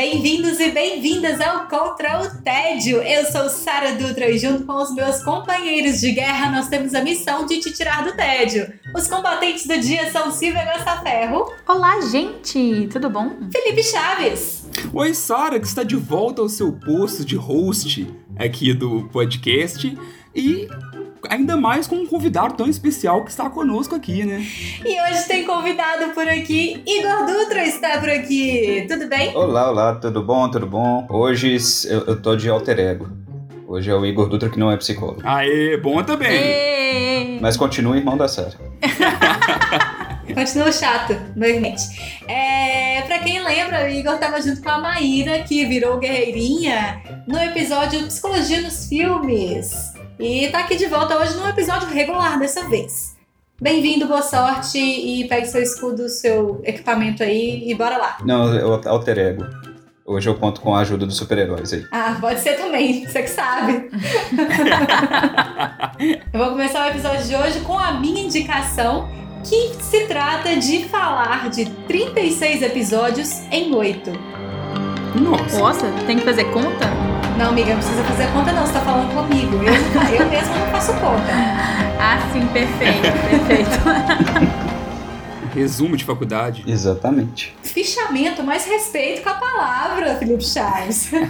Bem-vindos e bem-vindas ao Contra o Tédio. Eu sou Sara Dutra e junto com os meus companheiros de guerra nós temos a missão de te tirar do tédio. Os combatentes do dia são Silvia Gostaferro. Olá, gente, tudo bom? Felipe Chaves. Oi, Sara, que está de volta ao seu posto de host aqui do podcast e ainda mais com um convidado tão especial que está conosco aqui, né? E hoje tem convidado por aqui, Igor Dutra está por aqui. Tudo bem? Olá, olá, tudo bom, tudo bom? Hoje eu, eu tô de alter ego. Hoje é o Igor Dutra que não é psicólogo. Aê, bom também. Mas continua irmão da Sara. Continua chato, realmente. É, pra quem lembra, o Igor tava junto com a Maíra, que virou guerreirinha, no episódio Psicologia nos Filmes. E tá aqui de volta hoje num episódio regular dessa vez. Bem-vindo, boa sorte e pegue seu escudo, seu equipamento aí e bora lá. Não, eu alter ego. Hoje eu conto com a ajuda dos super-heróis aí. Ah, pode ser também, você que sabe. Eu vou começar o episódio de hoje com a minha indicação, que se trata de falar de 36 episódios em 8. Nossa. Nossa, tem que fazer conta? Não, amiga, não precisa fazer conta não, você tá falando comigo. Eu, eu mesma não faço conta. Ah, sim, perfeito, perfeito. Resumo de faculdade. Exatamente. Fichamento, mais respeito com a palavra, Felipe Chaves.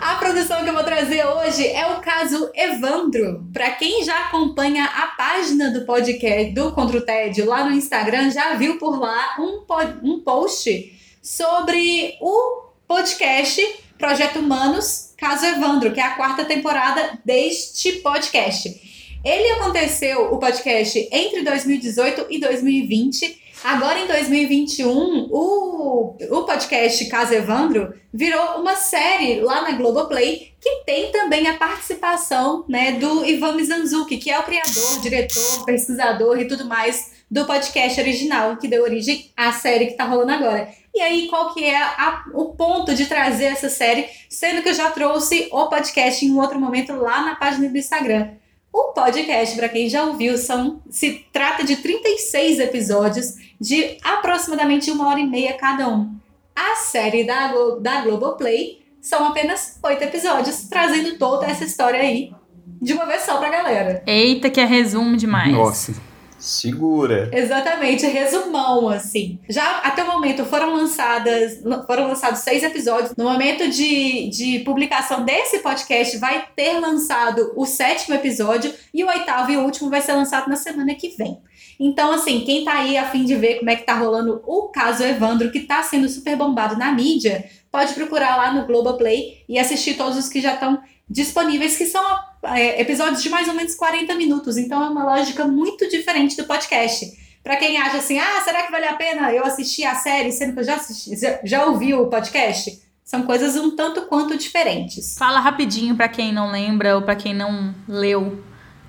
A produção que eu vou trazer hoje é o caso Evandro. Para quem já acompanha a página do podcast do Contra o Tédio lá no Instagram, já viu por lá um, um post sobre o podcast Projeto Humanos, Caso Evandro, que é a quarta temporada deste podcast. Ele aconteceu, o podcast, entre 2018 e 2020. Agora, em 2021, o, o podcast Caso Evandro virou uma série lá na Globoplay que tem também a participação né, do Ivan Mizanzuki, que é o criador, diretor, pesquisador e tudo mais do podcast original, que deu origem à série que tá rolando agora. E aí, qual que é a- o ponto de trazer essa série, sendo que eu já trouxe o podcast em um outro momento lá na página do Instagram. O podcast, para quem já ouviu, são, se trata de 36 episódios de aproximadamente uma hora e meia cada um. A série da, da Globoplay são apenas oito episódios, trazendo toda essa história aí de uma vez só pra galera. Eita, que é resumo demais. Nossa. Segura. Exatamente, resumão, assim. Já até o momento foram lançadas, foram lançados seis episódios. No momento de, de publicação desse podcast, vai ter lançado o sétimo episódio e o oitavo e o último vai ser lançado na semana que vem. Então, assim, quem tá aí a fim de ver como é que tá rolando o caso Evandro, que tá sendo super bombado na mídia, pode procurar lá no Globoplay e assistir todos os que já estão disponíveis, que são é, episódios de mais ou menos 40 minutos. Então é uma lógica muito diferente do podcast. Pra quem acha assim, ah, será que vale a pena eu assistir a série, sendo que eu já assisti, já, já ouvi o podcast? São coisas um tanto quanto diferentes. Fala rapidinho pra quem não lembra ou pra quem não leu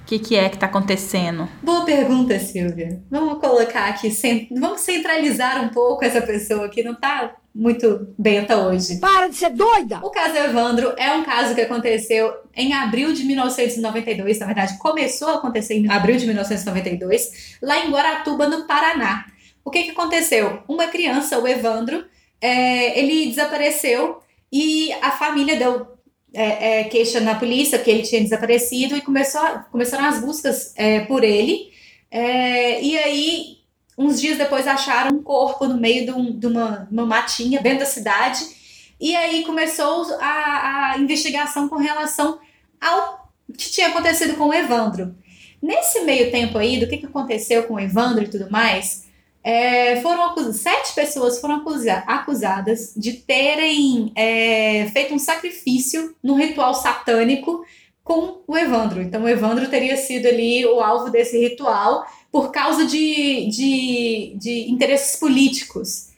o que, que é que tá acontecendo. Boa pergunta, Silvia. Vamos colocar aqui, vamos centralizar um pouco essa pessoa que não tá muito benta hoje. Para de ser doida! O caso Evandro é um caso que aconteceu em abril de 1992, na verdade, começou a acontecer em abril de 1992, lá em Guaratuba, no Paraná. O que, que aconteceu? Uma criança, o Evandro, é, ele desapareceu e a família deu é, é, queixa na polícia que ele tinha desaparecido e começou, começaram as buscas é, por ele. É, e aí, uns dias depois, acharam um corpo no meio de, um- de uma, uma matinha dentro da cidade. E aí começou a, a investigação com relação ao que tinha acontecido com o Evandro. Nesse meio tempo aí, do que, que aconteceu com o Evandro e tudo mais, é, foram acus- sete pessoas foram acusa- acusadas de terem é, feito um sacrifício num ritual satânico com o Evandro. Então, o Evandro teria sido ali o alvo desse ritual por causa de, de, de interesses políticos.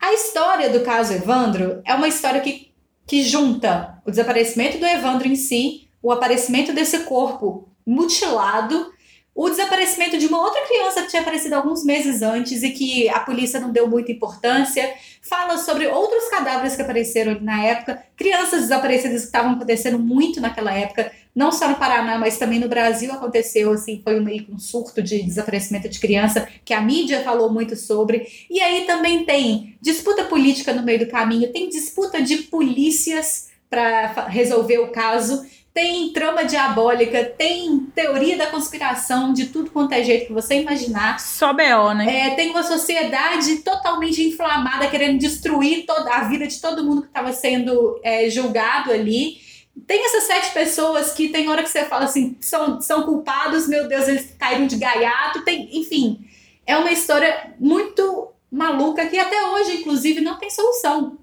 A história do caso Evandro é uma história que, que junta o desaparecimento do Evandro em si, o aparecimento desse corpo mutilado, o desaparecimento de uma outra criança que tinha aparecido alguns meses antes e que a polícia não deu muita importância. Fala sobre outros cadáveres que apareceram na época, crianças desaparecidas que estavam acontecendo muito naquela época, não só no Paraná, mas também no Brasil aconteceu, assim, foi meio um surto de desaparecimento de criança, que a mídia falou muito sobre. E aí também tem disputa política no meio do caminho, tem disputa de polícias para resolver o caso tem trama diabólica, tem teoria da conspiração, de tudo quanto é jeito que você imaginar. Só B.O., né? É, tem uma sociedade totalmente inflamada, querendo destruir toda a vida de todo mundo que estava sendo é, julgado ali. Tem essas sete pessoas que tem hora que você fala assim, são, são culpados, meu Deus, eles caíram de gaiato, tem, enfim. É uma história muito maluca que até hoje, inclusive, não tem solução.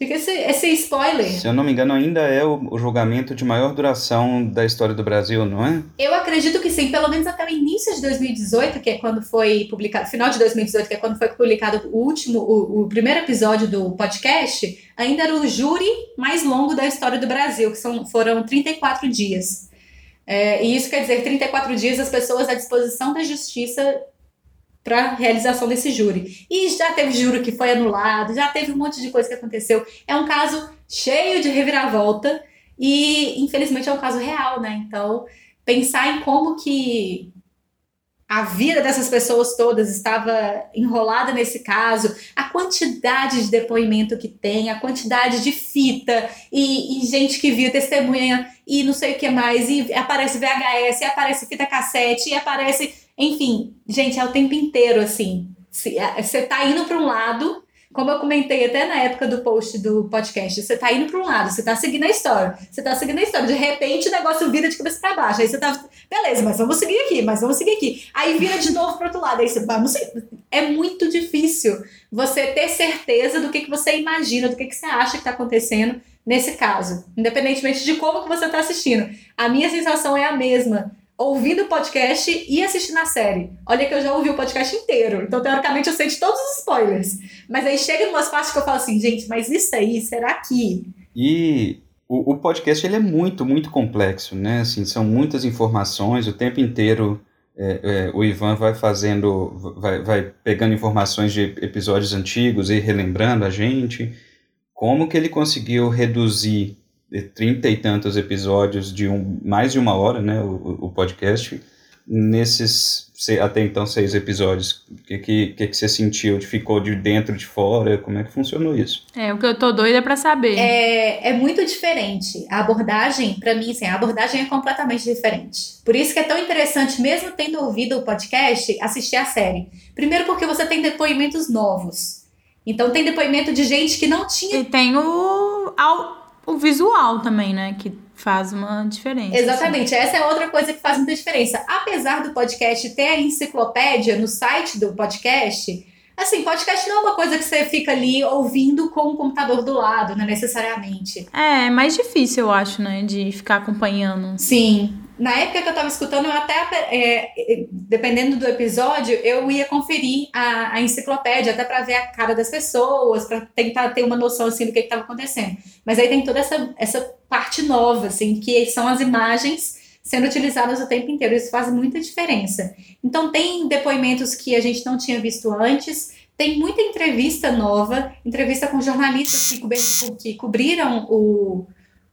Fica esse, esse spoiler. Se eu não me engano, ainda é o, o, julgamento de maior duração da história do Brasil, não é? Eu acredito que sim, pelo menos até o início de 2018, que é quando foi publicado, final de 2018, que é quando foi publicado o último, o, o primeiro episódio do podcast, ainda era o júri mais longo da história do Brasil, que são, foram 34 dias. É, e isso quer dizer 34 dias as pessoas à disposição da justiça para realização desse júri. E já teve júri que foi anulado, já teve um monte de coisa que aconteceu. É um caso cheio de reviravolta e infelizmente é um caso real, né? Então, pensar em como que a vida dessas pessoas todas estava enrolada nesse caso, a quantidade de depoimento que tem, a quantidade de fita e, e, gente que viu testemunha e não sei o que mais, e aparece VHS, e aparece fita cassete, e aparece enfim, gente, é o tempo inteiro assim. Você tá indo para um lado, como eu comentei até na época do post do podcast, você tá indo para um lado, você tá seguindo a história, você tá seguindo a história, de repente o negócio vira de cabeça para baixo, aí você tá, beleza, mas vamos seguir aqui, mas vamos seguir aqui. Aí vira de novo pro outro lado, aí você, vamos seguir. É muito difícil você ter certeza do que, que você imagina, do que, que você acha que tá acontecendo nesse caso, independentemente de como que você tá assistindo. A minha sensação é a mesma ouvindo o podcast e assistindo a série. Olha que eu já ouvi o podcast inteiro, então teoricamente eu sei de todos os spoilers. Mas aí chega em umas partes que eu falo assim, gente, mas isso aí, será que... E o, o podcast ele é muito, muito complexo, né? Assim, são muitas informações, o tempo inteiro é, é, o Ivan vai fazendo, vai, vai pegando informações de episódios antigos e relembrando a gente. Como que ele conseguiu reduzir trinta e tantos episódios de um, mais de uma hora, né, o, o podcast, nesses até então seis episódios. O que, que, que, você sentiu? Ficou de dentro, de fora? Como é que funcionou isso? É, o que eu tô doida para saber. É, é muito diferente. A abordagem, para mim, assim, a abordagem é completamente diferente. Por isso que é tão interessante, mesmo tendo ouvido o podcast, assistir a série. Primeiro porque você tem depoimentos novos. Então tem depoimento de gente que não tinha. E tem o o visual também, né? Que faz uma diferença. Exatamente, assim. essa é outra coisa que faz muita diferença. Apesar do podcast ter a enciclopédia no site do podcast, assim, podcast não é uma coisa que você fica ali ouvindo com o computador do lado, não necessariamente. É, é mais difícil, eu acho, né? De ficar acompanhando. Sim. Na época que eu tava escutando, eu até, é, dependendo do episódio, eu ia conferir a, a enciclopédia, até para ver a cara das pessoas, para tentar ter uma noção, assim, do que estava acontecendo. Mas aí tem toda essa, essa parte nova, assim, que são as imagens sendo utilizadas o tempo inteiro. Isso faz muita diferença. Então, tem depoimentos que a gente não tinha visto antes, tem muita entrevista nova, entrevista com jornalistas que, que cobriram o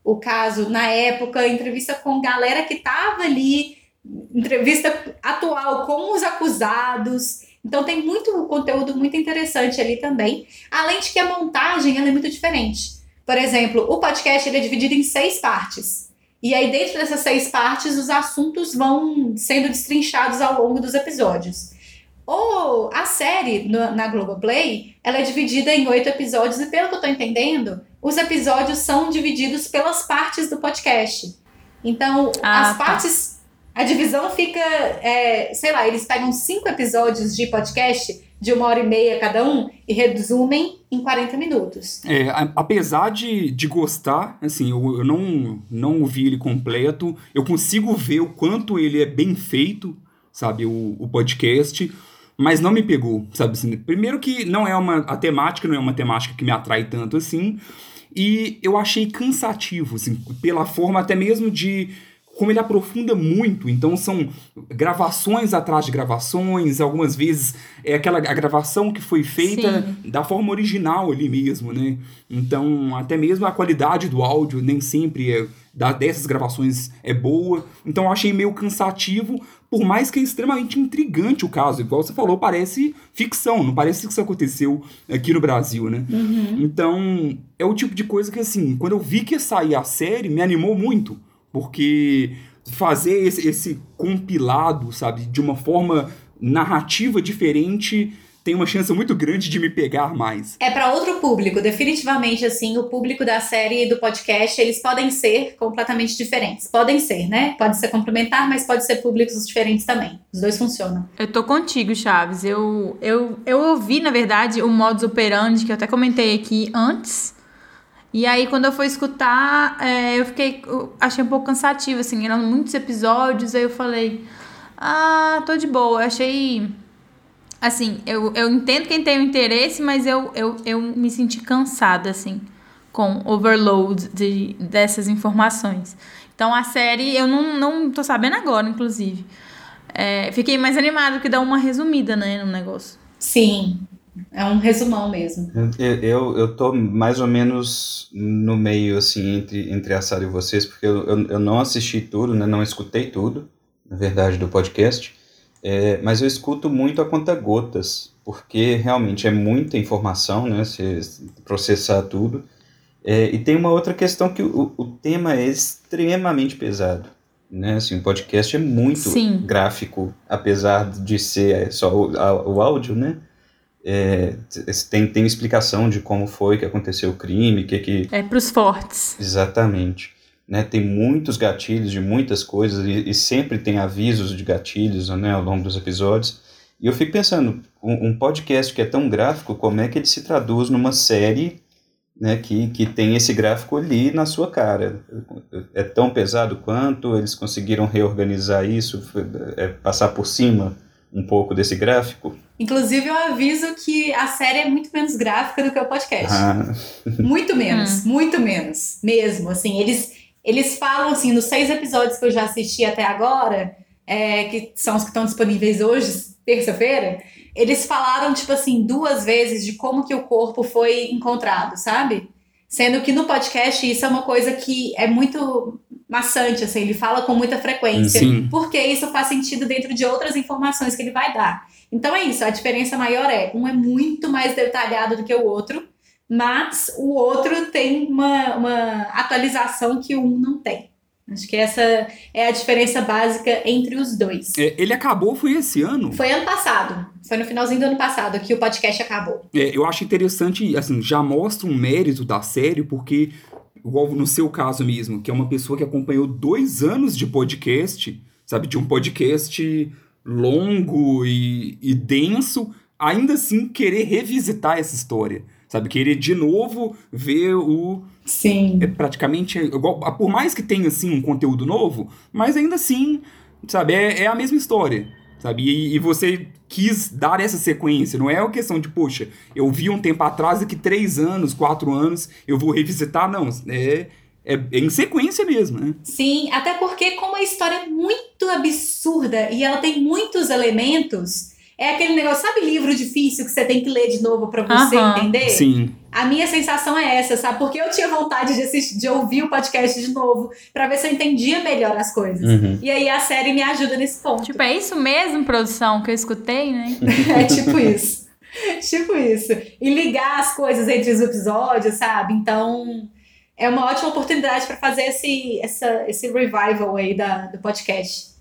o caso na época, entrevista com galera que estava ali, entrevista atual com os acusados. Então tem muito conteúdo muito interessante ali também. Além de que a montagem é muito diferente. Por exemplo, o podcast ele é dividido em seis partes. E aí, dentro dessas seis partes, os assuntos vão sendo destrinchados ao longo dos episódios. Ou a série no, na Globoplay, ela é dividida em oito episódios, e pelo que eu tô entendendo, os episódios são divididos pelas partes do podcast. Então, ah, as tá. partes. A divisão fica. É, sei lá, eles pegam cinco episódios de podcast de uma hora e meia cada um e resumem em 40 minutos. É, apesar de, de gostar, assim, eu, eu não, não ouvi ele completo, eu consigo ver o quanto ele é bem feito, sabe, o, o podcast, mas não me pegou, sabe assim, primeiro que não é uma, a temática não é uma temática que me atrai tanto assim, e eu achei cansativo, assim, pela forma até mesmo de como ele aprofunda muito, então são gravações atrás de gravações, algumas vezes é aquela a gravação que foi feita Sim. da forma original ali mesmo, né? Então, até mesmo a qualidade do áudio nem sempre é da, dessas gravações é boa. Então, eu achei meio cansativo, por mais que é extremamente intrigante o caso. Igual você falou, parece ficção, não parece que isso aconteceu aqui no Brasil, né? Uhum. Então, é o tipo de coisa que, assim, quando eu vi que ia sair a série, me animou muito porque fazer esse, esse compilado, sabe, de uma forma narrativa diferente tem uma chance muito grande de me pegar mais. É para outro público, definitivamente assim, o público da série e do podcast, eles podem ser completamente diferentes. Podem ser, né? Pode ser complementar, mas pode ser públicos diferentes também. Os dois funcionam. Eu tô contigo, Chaves. Eu eu, eu ouvi, na verdade, o modus operandi que eu até comentei aqui antes e aí, quando eu fui escutar, é, eu fiquei. Eu achei um pouco cansativo, assim, eram muitos episódios, aí eu falei. Ah, tô de boa. Eu achei. Assim, eu, eu entendo quem tem o interesse, mas eu, eu, eu me senti cansada, assim, com overload de, dessas informações. Então a série eu não, não tô sabendo agora, inclusive. É, fiquei mais animada que dá uma resumida, né, no negócio. Sim, é um resumão mesmo. Eu, eu, eu tô mais ou menos no meio, assim, entre, entre a Sara e vocês, porque eu, eu, eu, não assisti tudo, né, não escutei tudo, na verdade, do podcast, é, mas eu escuto muito a conta gotas, porque realmente é muita informação, né, se processar tudo. É, e tem uma outra questão que o, o tema é extremamente pesado. Né, assim, o podcast é muito Sim. gráfico, apesar de ser só o, o áudio, né? é, tem, tem explicação de como foi que aconteceu o crime, que que... É para os fortes. Exatamente. Né, tem muitos gatilhos de muitas coisas e, e, sempre tem avisos de gatilhos né, ao longo dos episódios. E eu fico pensando, um, um, podcast que é tão gráfico, como é que ele se traduz numa série né, que, que tem esse gráfico ali na sua cara? É tão pesado quanto? Eles conseguiram reorganizar isso, é, passar por cima um pouco desse gráfico? Inclusive, eu aviso que a série é muito menos gráfica do que o podcast. Ah. Muito menos, hum. muito menos. Mesmo, assim, eles, eles falam, assim, nos seis episódios que eu já assisti até agora, é, que são os que estão disponíveis hoje, terça-feira, eles falaram, tipo assim, duas vezes de como que o corpo foi encontrado, sabe? Sendo que no podcast isso é uma coisa que é muito maçante, assim, ele fala com muita frequência. Sim. Porque isso faz sentido dentro de outras informações que ele vai dar. Então é isso, a diferença maior é, um é muito mais detalhado do que o outro, mas o outro tem uma, uma atualização que um não tem. Acho que essa é a diferença básica entre os dois. É, ele acabou, foi esse ano? Foi ano passado. Foi no finalzinho do ano passado que o podcast acabou. É, eu acho interessante, assim, já mostra um mérito da série, porque, igual no seu caso mesmo, que é uma pessoa que acompanhou dois anos de podcast, sabe, de um podcast longo e, e denso, ainda assim querer revisitar essa história, sabe, querer de novo ver o Sim. É praticamente igual, por mais que tenha assim um conteúdo novo, mas ainda assim, sabe, é, é a mesma história, sabe? E, e, você quis dar essa sequência, não é uma questão de, poxa, eu vi um tempo atrás, daqui três anos, quatro anos, eu vou revisitar, não, é, é, é em sequência mesmo, né? Sim, até porque como a história é muito absurda e ela tem muitos elementos é aquele negócio, sabe livro difícil que você tem que ler de novo para você uhum. entender? Sim. A minha sensação é essa, sabe? Porque eu tinha vontade de assistir, de ouvir o podcast de novo, para ver se eu entendia melhor as coisas. Uhum. E aí a série me ajuda nesse ponto. Tipo, é isso mesmo, produção, que eu escutei, né? é tipo isso. tipo isso. E ligar as coisas entre os episódios, sabe? Então, é uma ótima oportunidade para fazer esse, essa, esse revival aí da, do podcast.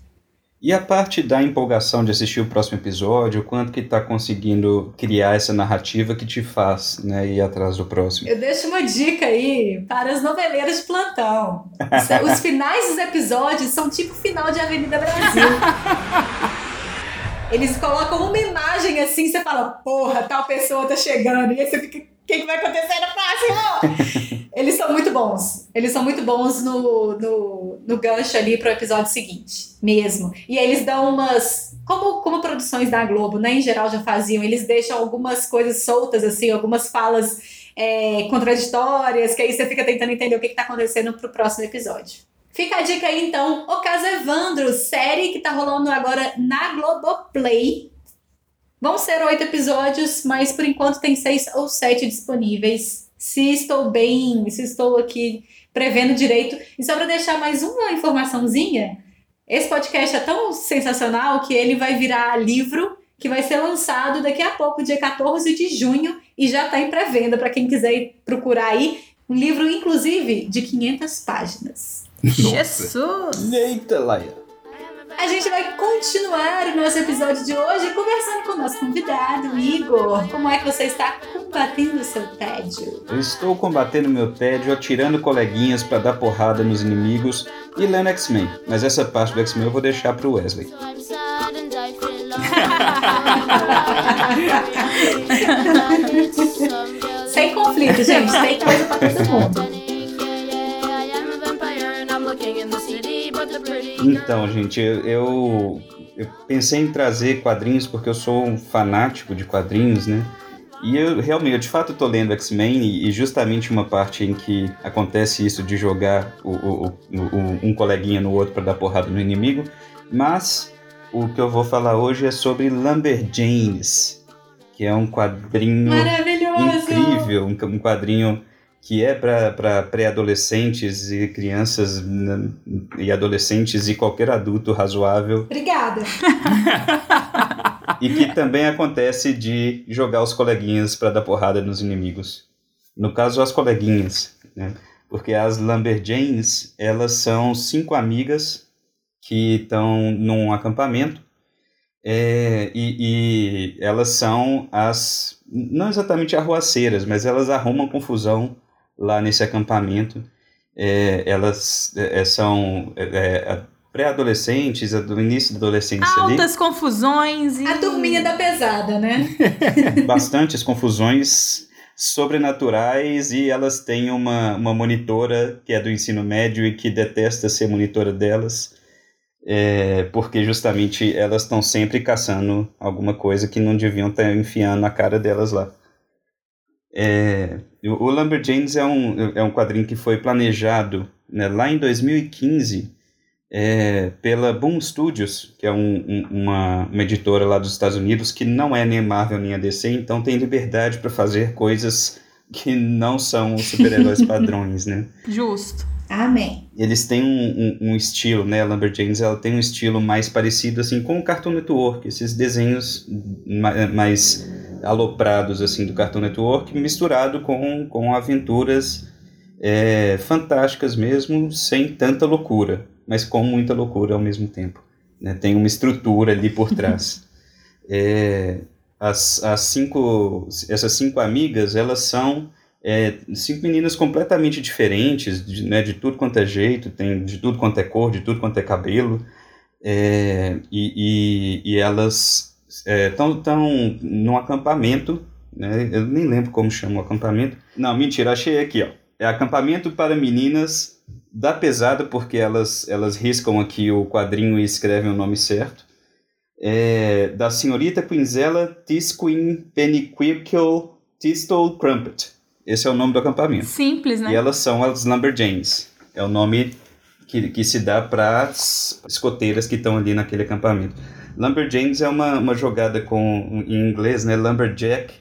E a parte da empolgação de assistir o próximo episódio, quanto que está conseguindo criar essa narrativa que te faz né, ir atrás do próximo? Eu deixo uma dica aí para as noveleiras de plantão. Os finais dos episódios são tipo final de Avenida Brasil. Eles colocam uma imagem assim, você fala, porra, tal pessoa tá chegando. E aí você fica o que, que, vai acontecer no próximo? Eles são muito bons. Eles são muito bons no, no, no gancho ali pro episódio seguinte, mesmo. E eles dão umas. Como, como produções da Globo, né, em geral já faziam, eles deixam algumas coisas soltas, assim, algumas falas é, contraditórias, que aí você fica tentando entender o que está acontecendo pro próximo episódio. Fica a dica aí, então, O Caso Evandro, série que tá rolando agora na Globoplay. Vão ser oito episódios, mas por enquanto tem seis ou sete disponíveis. Se estou bem, se estou aqui prevendo direito. E só para deixar mais uma informaçãozinha, esse podcast é tão sensacional que ele vai virar livro que vai ser lançado daqui a pouco, dia 14 de junho, e já está em pré-venda para quem quiser procurar aí. Um livro, inclusive, de 500 páginas. Jesus! Eita, Laia! A gente vai continuar o nosso episódio de hoje conversando com o nosso convidado, Igor. Como é que você está combatendo o seu tédio? Eu estou combatendo meu tédio, atirando coleguinhas para dar porrada nos inimigos e lendo X-Men. Mas essa parte do X-Men eu vou deixar pro Wesley. Sem conflito, gente. Tem coisa pra todo mundo. Então, gente, eu, eu, pensei em trazer quadrinhos porque eu sou um fanático de quadrinhos, né? E eu realmente, eu de fato estou lendo X-Men e, e, justamente uma parte em que acontece isso de jogar o, o, o, um coleguinha no outro para dar porrada no inimigo. Mas o que eu vou falar hoje é sobre Lumberjanes, que é um quadrinho incrível, um quadrinho que é para pré-adolescentes e crianças né, e adolescentes e qualquer adulto razoável. Obrigada. e que também acontece de jogar os coleguinhas para dar porrada nos inimigos. No caso, as coleguinhas, né? Porque as Lumberjanes, elas são cinco amigas que estão num acampamento é, e, e, elas são as, não exatamente arruaceiras, mas elas arrumam confusão lá nesse acampamento. É, elas é, são é, é pré-adolescentes, do início da adolescência Altas ali. confusões. E... A turminha da pesada, né? Bastantes confusões sobrenaturais e elas têm uma, uma monitora que é do ensino médio e que detesta ser monitora delas. É, porque justamente elas estão sempre caçando alguma coisa que não deviam estar enfiando na cara delas lá. É, o Lumberjanes é um, é um quadrinho que foi planejado né, lá em 2015 é, pela Boom Studios, que é um, um, uma, uma editora lá dos Estados Unidos que não é nem Marvel nem a DC, então tem liberdade para fazer coisas que não são super-heróis padrões, né? Justo. Amém. Eles têm um, um, um, estilo, né? A Lumberjanes ela tem um estilo mais parecido assim com o Cartoon Network, esses desenhos mais aloprados assim do Cartoon Network, misturado com, com aventuras é, fantásticas mesmo, sem tanta loucura, mas com muita loucura ao mesmo tempo. Né? Tem uma estrutura ali por trás. é, as, as cinco, essas cinco amigas, elas são é, cinco meninas completamente diferentes, de, né, de tudo quanto é jeito, tem de tudo quanto é cor, de tudo quanto é cabelo, é, e, e, e, elas estão é, tão num acampamento, né, eu nem lembro como chama o acampamento. Não, mentira, achei aqui, ó. É acampamento para meninas da pesada, porque elas, elas riscam aqui o quadrinho e escrevem o nome certo. É, da senhorita Quinzella Tisquin Peniquickle Tistle Crumpet. Esse é o nome do acampamento. Simples, né? E elas são as Lumberjanes. É o nome que, que se dá para as escoteiras que estão ali naquele acampamento. Lumberjanes é uma, uma jogada com, em inglês, né? Lumberjack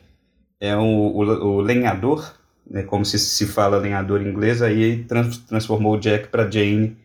é o, o, o lenhador, né? como se, se fala lenhador em inglês, aí trans, transformou o Jack para Jane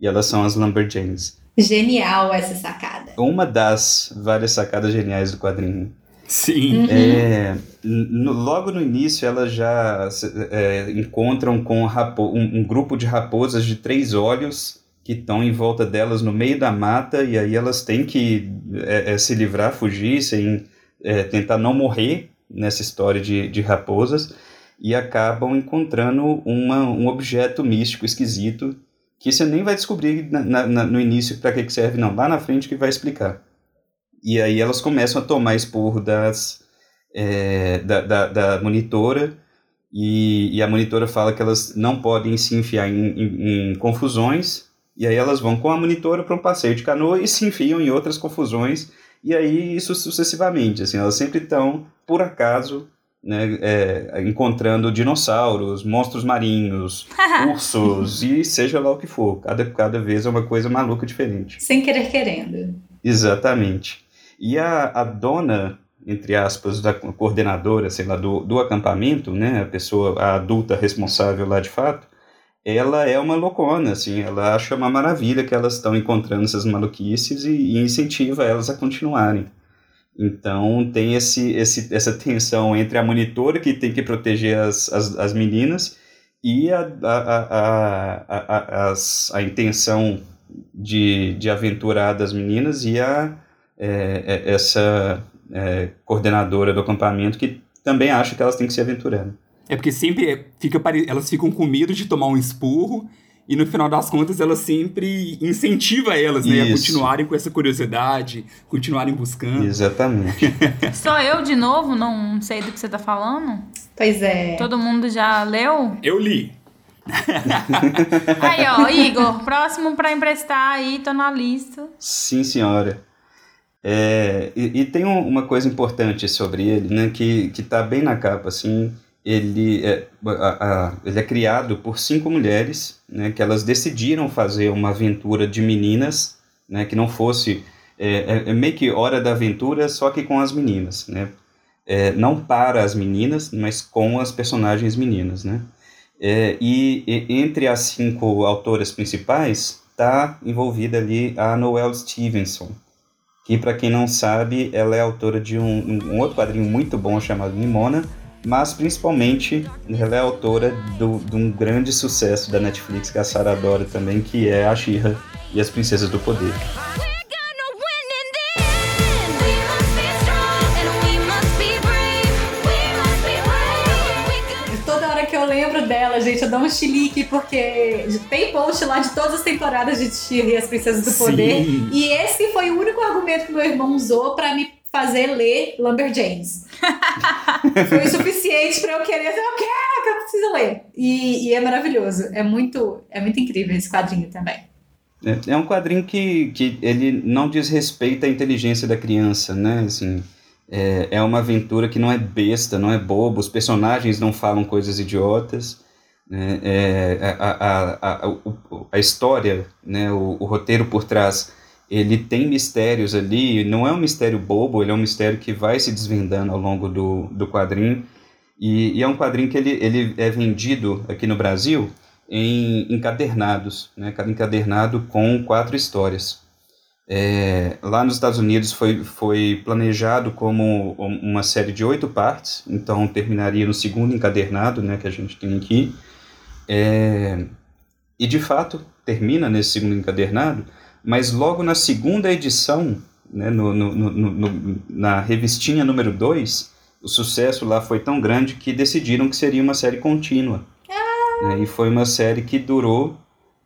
e elas são as Lumberjanes. Genial essa sacada. Uma das várias sacadas geniais do quadrinho. Sim. Uhum. É, no, logo no início, elas já é, encontram com um, um, grupo de raposas de três olhos que estão em volta delas no meio da mata, e aí elas têm que é, é se livrar, fugir, sem, é, tentar não morrer nessa história de, de raposas, e acabam encontrando uma, um objeto místico esquisito que você nem vai descobrir na, na, no início para que, que serve, não. Lá na frente que vai explicar. E aí elas começam a tomar esporro das, é, da, da, da, monitora e, e, a monitora fala que elas não podem se enfiar em, em, em confusões e aí elas vão com a monitora para um passeio de canoa e se enfiam em outras confusões e aí isso sucessivamente, assim, elas sempre estão, por acaso, né, é, encontrando dinossauros, monstros marinhos, ursos e seja lá o que for. Cada, cada vez é uma coisa maluca diferente. Sem querer querendo. Exatamente. E a, a dona, entre aspas, da coordenadora, sei lá, do, do acampamento, né, a pessoa, a adulta responsável lá de fato, ela é uma loucona, assim, ela acha uma maravilha que elas estão encontrando essas maluquices e, e incentiva elas a continuarem. Então tem esse, esse, essa tensão entre a monitora que tem que proteger as, as, as meninas e a, a, a, a, as, a intenção de, de aventurar das meninas e a, é, é, essa é, coordenadora do acampamento que também acha que elas têm que se aventurar. É porque sempre fica, elas ficam com medo de tomar um esporro e no final das contas ela sempre incentiva elas, né, a continuarem com essa curiosidade, continuarem buscando. Exatamente. Só eu de novo não sei do que você tá falando? Pois é. Todo mundo já leu? Eu li. aí, ó, Igor, próximo para emprestar aí, tô na lista. Sim, senhora. É, e, e, tem um, uma coisa importante sobre ele, né, que, que tá bem na capa, assim, ele é, a, a, ele é criado por cinco mulheres, né, que elas decidiram fazer uma aventura de meninas, né, que não fosse é, é, é meio que hora da aventura, só que com as meninas, né, é, não para as meninas, mas com as personagens meninas, né, é, e, e, entre as cinco autoras principais está envolvida ali a Noelle Stevenson, que para quem não sabe, ela é autora de um, um outro quadrinho muito bom chamado Nimona, mas principalmente ela é autora do, de um grande sucesso da Netflix que a Sarah adora também, que é a She-Ra e as Princesas do Poder. Dou um chilique, porque tem post lá de todas as temporadas de She-Ra e as Princesas do Poder. Sim. E esse foi o único argumento que meu irmão usou para me fazer ler Lumberjanes. Foi o suficiente para eu querer, eu quero, que eu preciso ler. E, e, é maravilhoso, é muito, é muito incrível esse quadrinho também. É, é um quadrinho que, que ele não desrespeita a inteligência da criança, né? Assim, é, é uma aventura que não é besta, não é bobo, os personagens não falam coisas idiotas. Né? É, a, a, a, a, a história, né? o, o roteiro por trás ele tem mistérios ali, não é um mistério bobo, ele é um mistério que vai se desvendando ao longo do, do quadrinho. E, e é um quadrinho que ele, ele é vendido aqui no Brasil em encadernados, né? cada encadernado com quatro histórias. É, lá nos Estados Unidos foi, foi planejado como uma série de oito partes, então terminaria no segundo encadernado né, que a gente tem aqui. É, e de fato termina nesse segundo encadernado, mas logo na segunda edição, né, no, no, no, na revistinha número 2, o sucesso lá foi tão grande que decidiram que seria uma série contínua. Ah. Né, e foi uma série que durou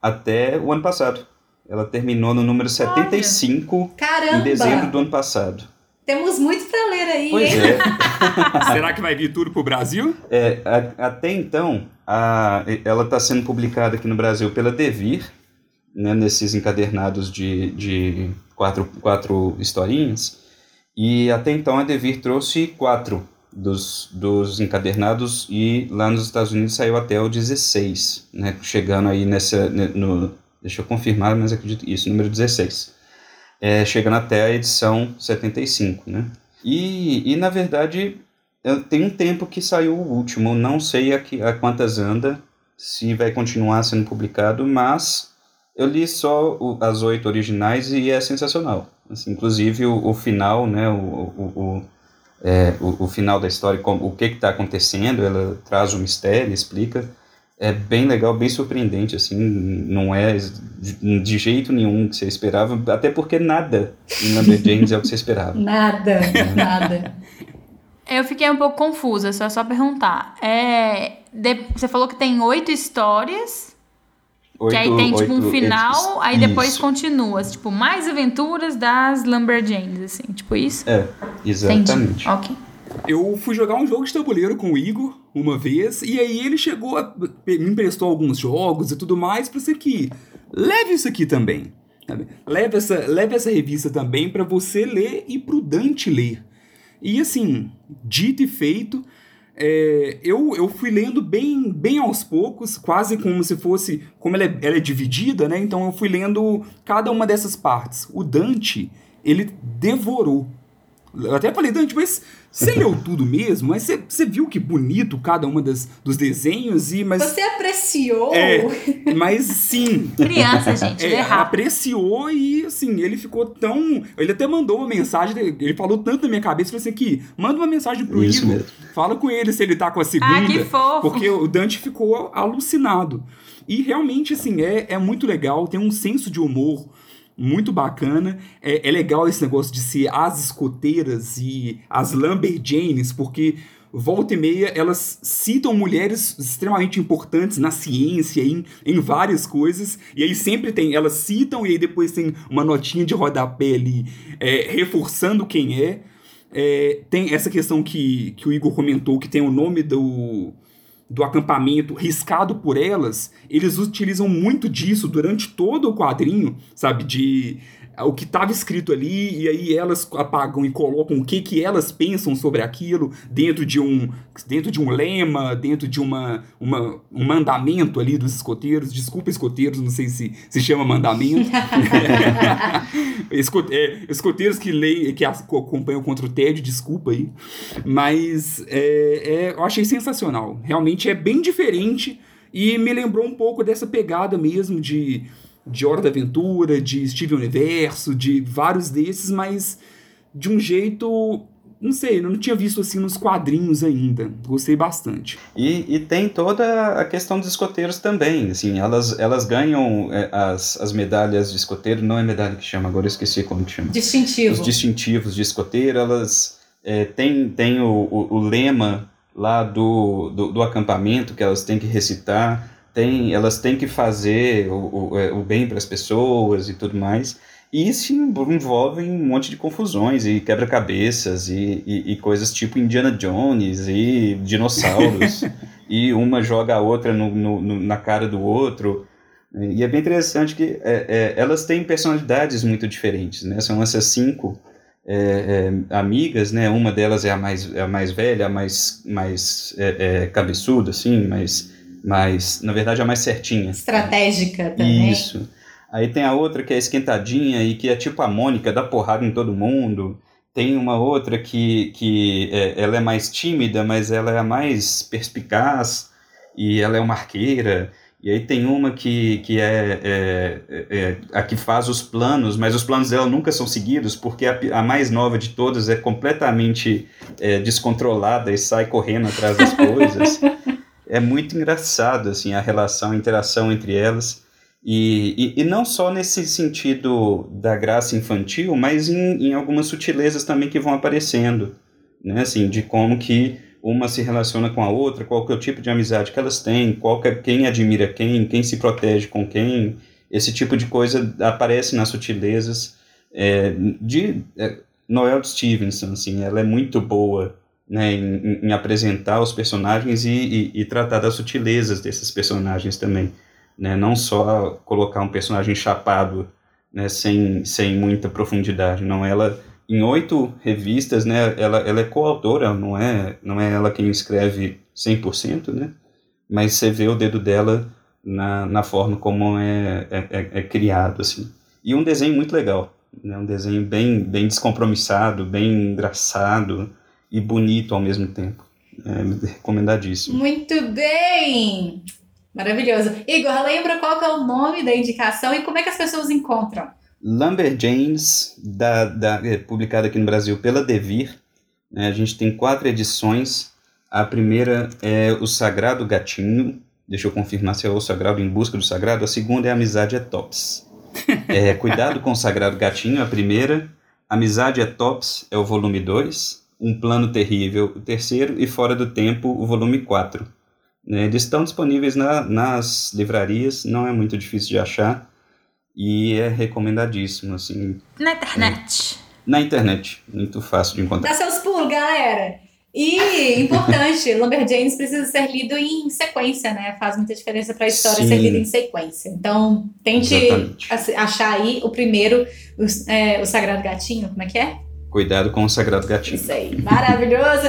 até o ano passado. Ela terminou no número 75 Caramba. em dezembro do ano passado. Temos muito para ler aí, pois hein? É. Será que vai vir tudo para o Brasil? É, a, até então, a, ela está sendo publicada aqui no Brasil pela Devir, né, nesses encadernados de, de quatro, quatro historinhas. E até então a Devir trouxe quatro dos, dos encadernados e lá nos Estados Unidos saiu até o 16, né, chegando aí nessa, no, deixa eu confirmar, mas acredito isso, número 16, é, chegando até a edição 75, né. E, e na verdade tem um tempo que saiu o último, não sei a, que, a quantas anda, se vai continuar sendo publicado, mas eu li só o, as oito originais e é sensacional. Assim, inclusive o, o, final, né, o, o, é, o, final da história, como, o que está acontecendo, ela traz um mistério, explica. É bem legal, bem surpreendente, assim, não é de jeito nenhum que você esperava, até porque nada em Number James é o que você esperava. Nada, nada. Eu fiquei um pouco confusa, só só perguntar. É, de, você falou que tem oito histórias Oito, que aí tem, tipo, um final, aí depois isso. continua. Tipo, mais aventuras das Lumberjanes, assim. Tipo isso? É, exatamente. Entendi. Ok. Eu fui jogar um jogo de tabuleiro com o Igor uma vez, e aí ele chegou a, me emprestou alguns jogos e tudo mais para isso aqui. Leve isso aqui também. Leve essa, leve essa revista também para você ler e pro Dante ler. E assim, dito e feito, é, eu, eu fui lendo bem, bem aos poucos, quase como se fosse. Como ela é, ela é dividida, né? Então eu fui lendo cada uma dessas partes. O Dante, ele devorou. Eu até falei, Dante, mas você leu tudo mesmo? Mas você, você viu que bonito cada uma das, dos desenhos e mas Você apreciou? é, mas sim, Criança, gente, é é, apreciou e assim, ele ficou tão. Ele até mandou uma mensagem, ele falou tanto na minha cabeça, falou assim: aqui, manda uma mensagem pro Isso Igor, mesmo. fala com ele se ele tá com a segunda. Ah, que fofo. Porque o Dante ficou alucinado. E realmente, assim, é, é muito legal, tem um senso de humor muito bacana. É, é legal esse negócio de ser as escoteiras e as Lumberjanes, porque volta e meia elas citam mulheres extremamente importantes na ciência, em, em várias coisas, e aí sempre tem, elas citam e aí depois tem uma notinha de rodapé ali, é, reforçando quem é. É, tem essa questão que, que o Igor comentou, que tem o nome do, do acampamento riscado por elas, eles utilizam muito disso durante todo o quadrinho, sabe? De o que estava escrito ali, e aí elas apagam e colocam o que, que elas pensam sobre aquilo dentro de um, dentro de um lema, dentro de uma, uma, um mandamento ali dos escoteiros. Desculpa, escoteiros, não sei se se chama mandamento. É, escoteiros que leem, que acompanham contra o tédio, desculpa aí. Mas é, é, eu achei sensacional. Realmente é bem diferente e me lembrou um pouco dessa pegada mesmo de, de Hora da Aventura, de Steven Universo, de vários desses, mas de um jeito. Não sei, eu não tinha visto assim nos quadrinhos ainda. Gostei bastante. E, e tem toda a questão dos escoteiros também, assim, elas, elas ganham é, as, as medalhas de escoteiro, não é medalha que chama, agora eu esqueci como que chama. Distintivo. Os distintivos de escoteiro, elas é, têm tem o, o, o lema lá do, do, do acampamento que elas têm que recitar, tem, elas têm que fazer o, o, é, o bem para as pessoas e tudo mais. E isso envolve um monte de confusões e quebra-cabeças e, e, e coisas tipo Indiana Jones e dinossauros. e uma joga a outra no, no, no- na cara do outro. E é bem interessante que é, é, elas têm personalidades muito diferentes, né? São essas cinco é, é, amigas, né? Uma delas é a mais, é a mais velha, a mais, mais cabeçuda, assim, mais, mais, na verdade, a mais certinha. Estratégica também. Isso. Aí tem a outra que é esquentadinha e que é tipo a Mônica, dá porrada em todo mundo. Tem uma outra que, que é, ela é mais tímida, mas ela é a mais perspicaz e ela é uma arqueira. E aí tem uma que, que é, é, é a que faz os planos, mas os planos dela nunca são seguidos, porque a, a mais nova de todas é completamente é, descontrolada e sai correndo atrás das coisas. é muito engraçado assim a relação, a interação entre elas. E, e, e não só nesse sentido da graça infantil, mas em, em algumas sutilezas também que vão aparecendo, né? Assim, de como que uma se relaciona com a outra, qual que é o tipo de amizade que elas têm, qual que é, quem admira quem, quem se protege com quem, esse tipo de coisa aparece nas sutilezas é, de é, Noel Stevenson, assim, ela é muito boa né, em, em apresentar os personagens e, e, e tratar das sutilezas desses personagens também né? Não só colocar um personagem chapado, né? Sem, sem muita profundidade, não. Ela em oito revistas, né? Ela, ela é coautora, não é, não é ela quem escreve 100%, né? Mas você vê o dedo dela na, na forma como é, é, é, é criado, assim. E um desenho muito legal, né? Um desenho bem, bem descompromissado, bem engraçado e bonito ao mesmo tempo. É recomendadíssimo. Muito bem! Maravilhoso. Igor, lembra qual é o nome da indicação e como é que as pessoas encontram? Lumberjanes, da, da, é, publicada aqui no Brasil pela Devir. Né, a gente tem quatro edições. A primeira é O Sagrado Gatinho. Deixa eu confirmar se é O Sagrado em Busca do Sagrado. A segunda é Amizade é Tops. É, Cuidado com o Sagrado Gatinho, a primeira. Amizade é Tops é o volume 2. Um Plano Terrível, o terceiro. E Fora do Tempo, o volume 4. Né, eles estão disponíveis na, nas livrarias, não é muito difícil de achar e é recomendadíssimo, assim, Na internet. na internet, muito fácil de encontrar. Dá seus pulos, galera! E, importante, Lumberjanes precisa ser lido em sequência, né? Faz muita diferença para a história Sim. ser lida em sequência. Então, tente Exatamente. ach- achar aí o primeiro, o, é, o Sagrado Gatinho, como é que é? Cuidado com o Sagrado Gatinho. Isso aí, maravilhoso.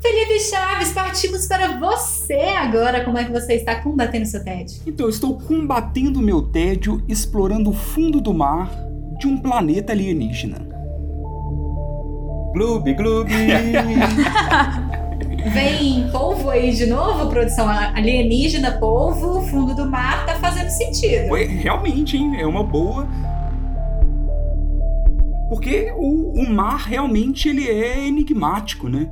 Felipe Chaves, partimos para você agora. Como é que você está combatendo seu tédio? Então, eu estou combatendo meu tédio explorando o fundo do mar de um planeta alienígena. Gloob, gloob! Vem polvo aí de novo, produção alienígena, polvo, fundo do mar, tá fazendo sentido. Foi, realmente, hein? É uma boa. Porque o, o mar realmente ele é enigmático, né?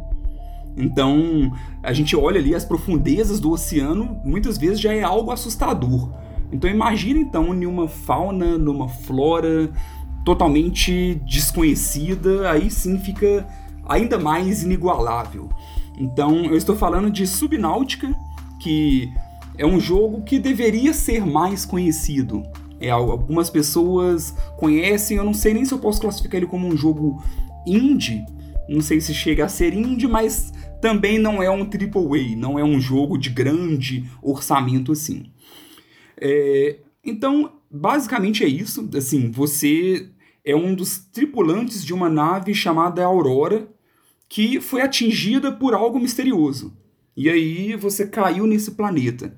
Então, a gente olha ali as profundezas do oceano, muitas vezes já é algo assustador. Então, imagina então numa fauna, numa flora totalmente desconhecida, aí sim fica ainda mais inigualável. Então, eu estou falando de Subnáutica, que é um jogo que deveria ser mais conhecido. É, algumas pessoas conhecem, eu não sei nem se eu posso classificar ele como um jogo indie. Não sei se chega a ser indie, mas também não é um AAA, não é um jogo de grande orçamento assim. É, então, basicamente é isso. Assim, você é um dos tripulantes de uma nave chamada Aurora, que foi atingida por algo misterioso. E aí você caiu nesse planeta.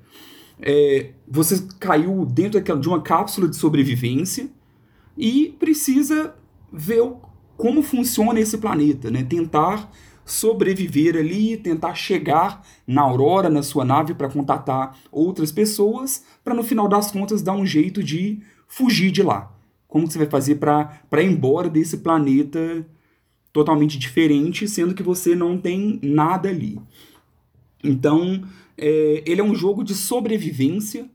É, você caiu dentro de uma cápsula de sobrevivência e precisa ver como funciona esse planeta, né? Tentar sobreviver ali, tentar chegar na Aurora, na sua nave, para contatar outras pessoas, para no final das contas dar um jeito de fugir de lá. Como você vai fazer para ir embora desse planeta totalmente diferente, sendo que você não tem nada ali. Então, é, ele é um jogo de sobrevivência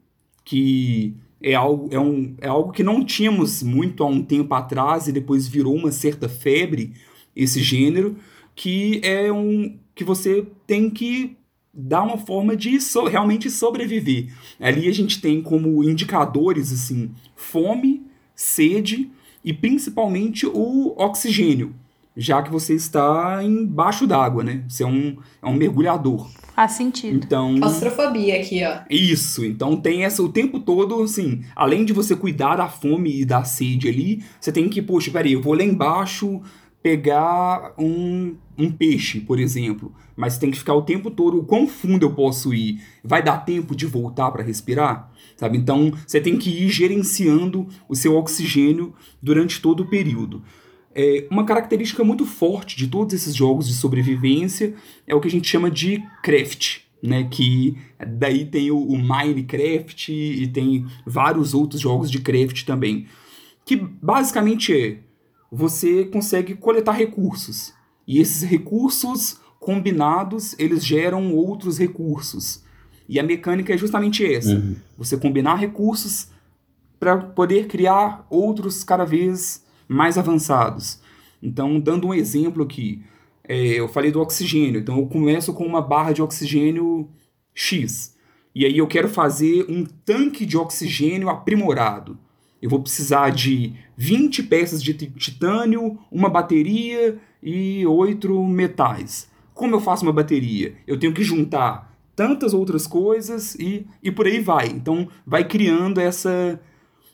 que é algo, é, um, é algo que não tínhamos muito há um tempo atrás e depois virou uma certa febre esse gênero, que é um que você tem que dar uma forma de so, realmente sobreviver. Ali a gente tem como indicadores assim fome, sede e principalmente o oxigênio já que você está embaixo d'água, né? Você é um, é um mergulhador. Faz sentido. Então. Claustrofobia aqui, ó. Isso. Então tem essa o tempo todo, assim, além de você cuidar da fome e da sede ali, você tem que, poxa, peraí, eu vou lá embaixo pegar um, um peixe, por exemplo. Mas você tem que ficar o tempo todo, o quão fundo eu posso ir? Vai dar tempo de voltar para respirar? Sabe? Então você tem que ir gerenciando o seu oxigênio durante todo o período. É, uma característica muito forte de todos esses jogos de sobrevivência é o que a gente chama de craft, né? Que daí tem o, o Minecraft e tem vários outros jogos de craft também. Que basicamente é você consegue coletar recursos. E esses recursos combinados, eles geram outros recursos. E a mecânica é justamente essa. Uhum. Você combinar recursos para poder criar outros cada vez mais avançados. Então, dando um exemplo aqui, é, eu falei do oxigênio. Então, eu começo com uma barra de oxigênio X. E aí eu quero fazer um tanque de oxigênio aprimorado. Eu vou precisar de 20 peças de titânio, uma bateria e oito metais. Como eu faço uma bateria? Eu tenho que juntar tantas outras coisas e, e por aí vai. Então, vai criando essa,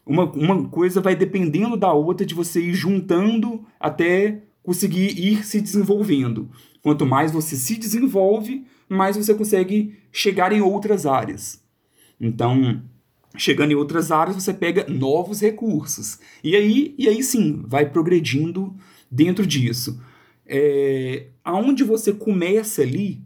uma, uma coisa vai dependendo da outra de você ir juntando até conseguir ir se desenvolvendo. Quanto mais você se desenvolve, mais você consegue chegar em outras áreas. Então, chegando em outras áreas, você pega novos recursos. E aí, e aí sim, vai progredindo dentro disso. É, aonde você começa ali,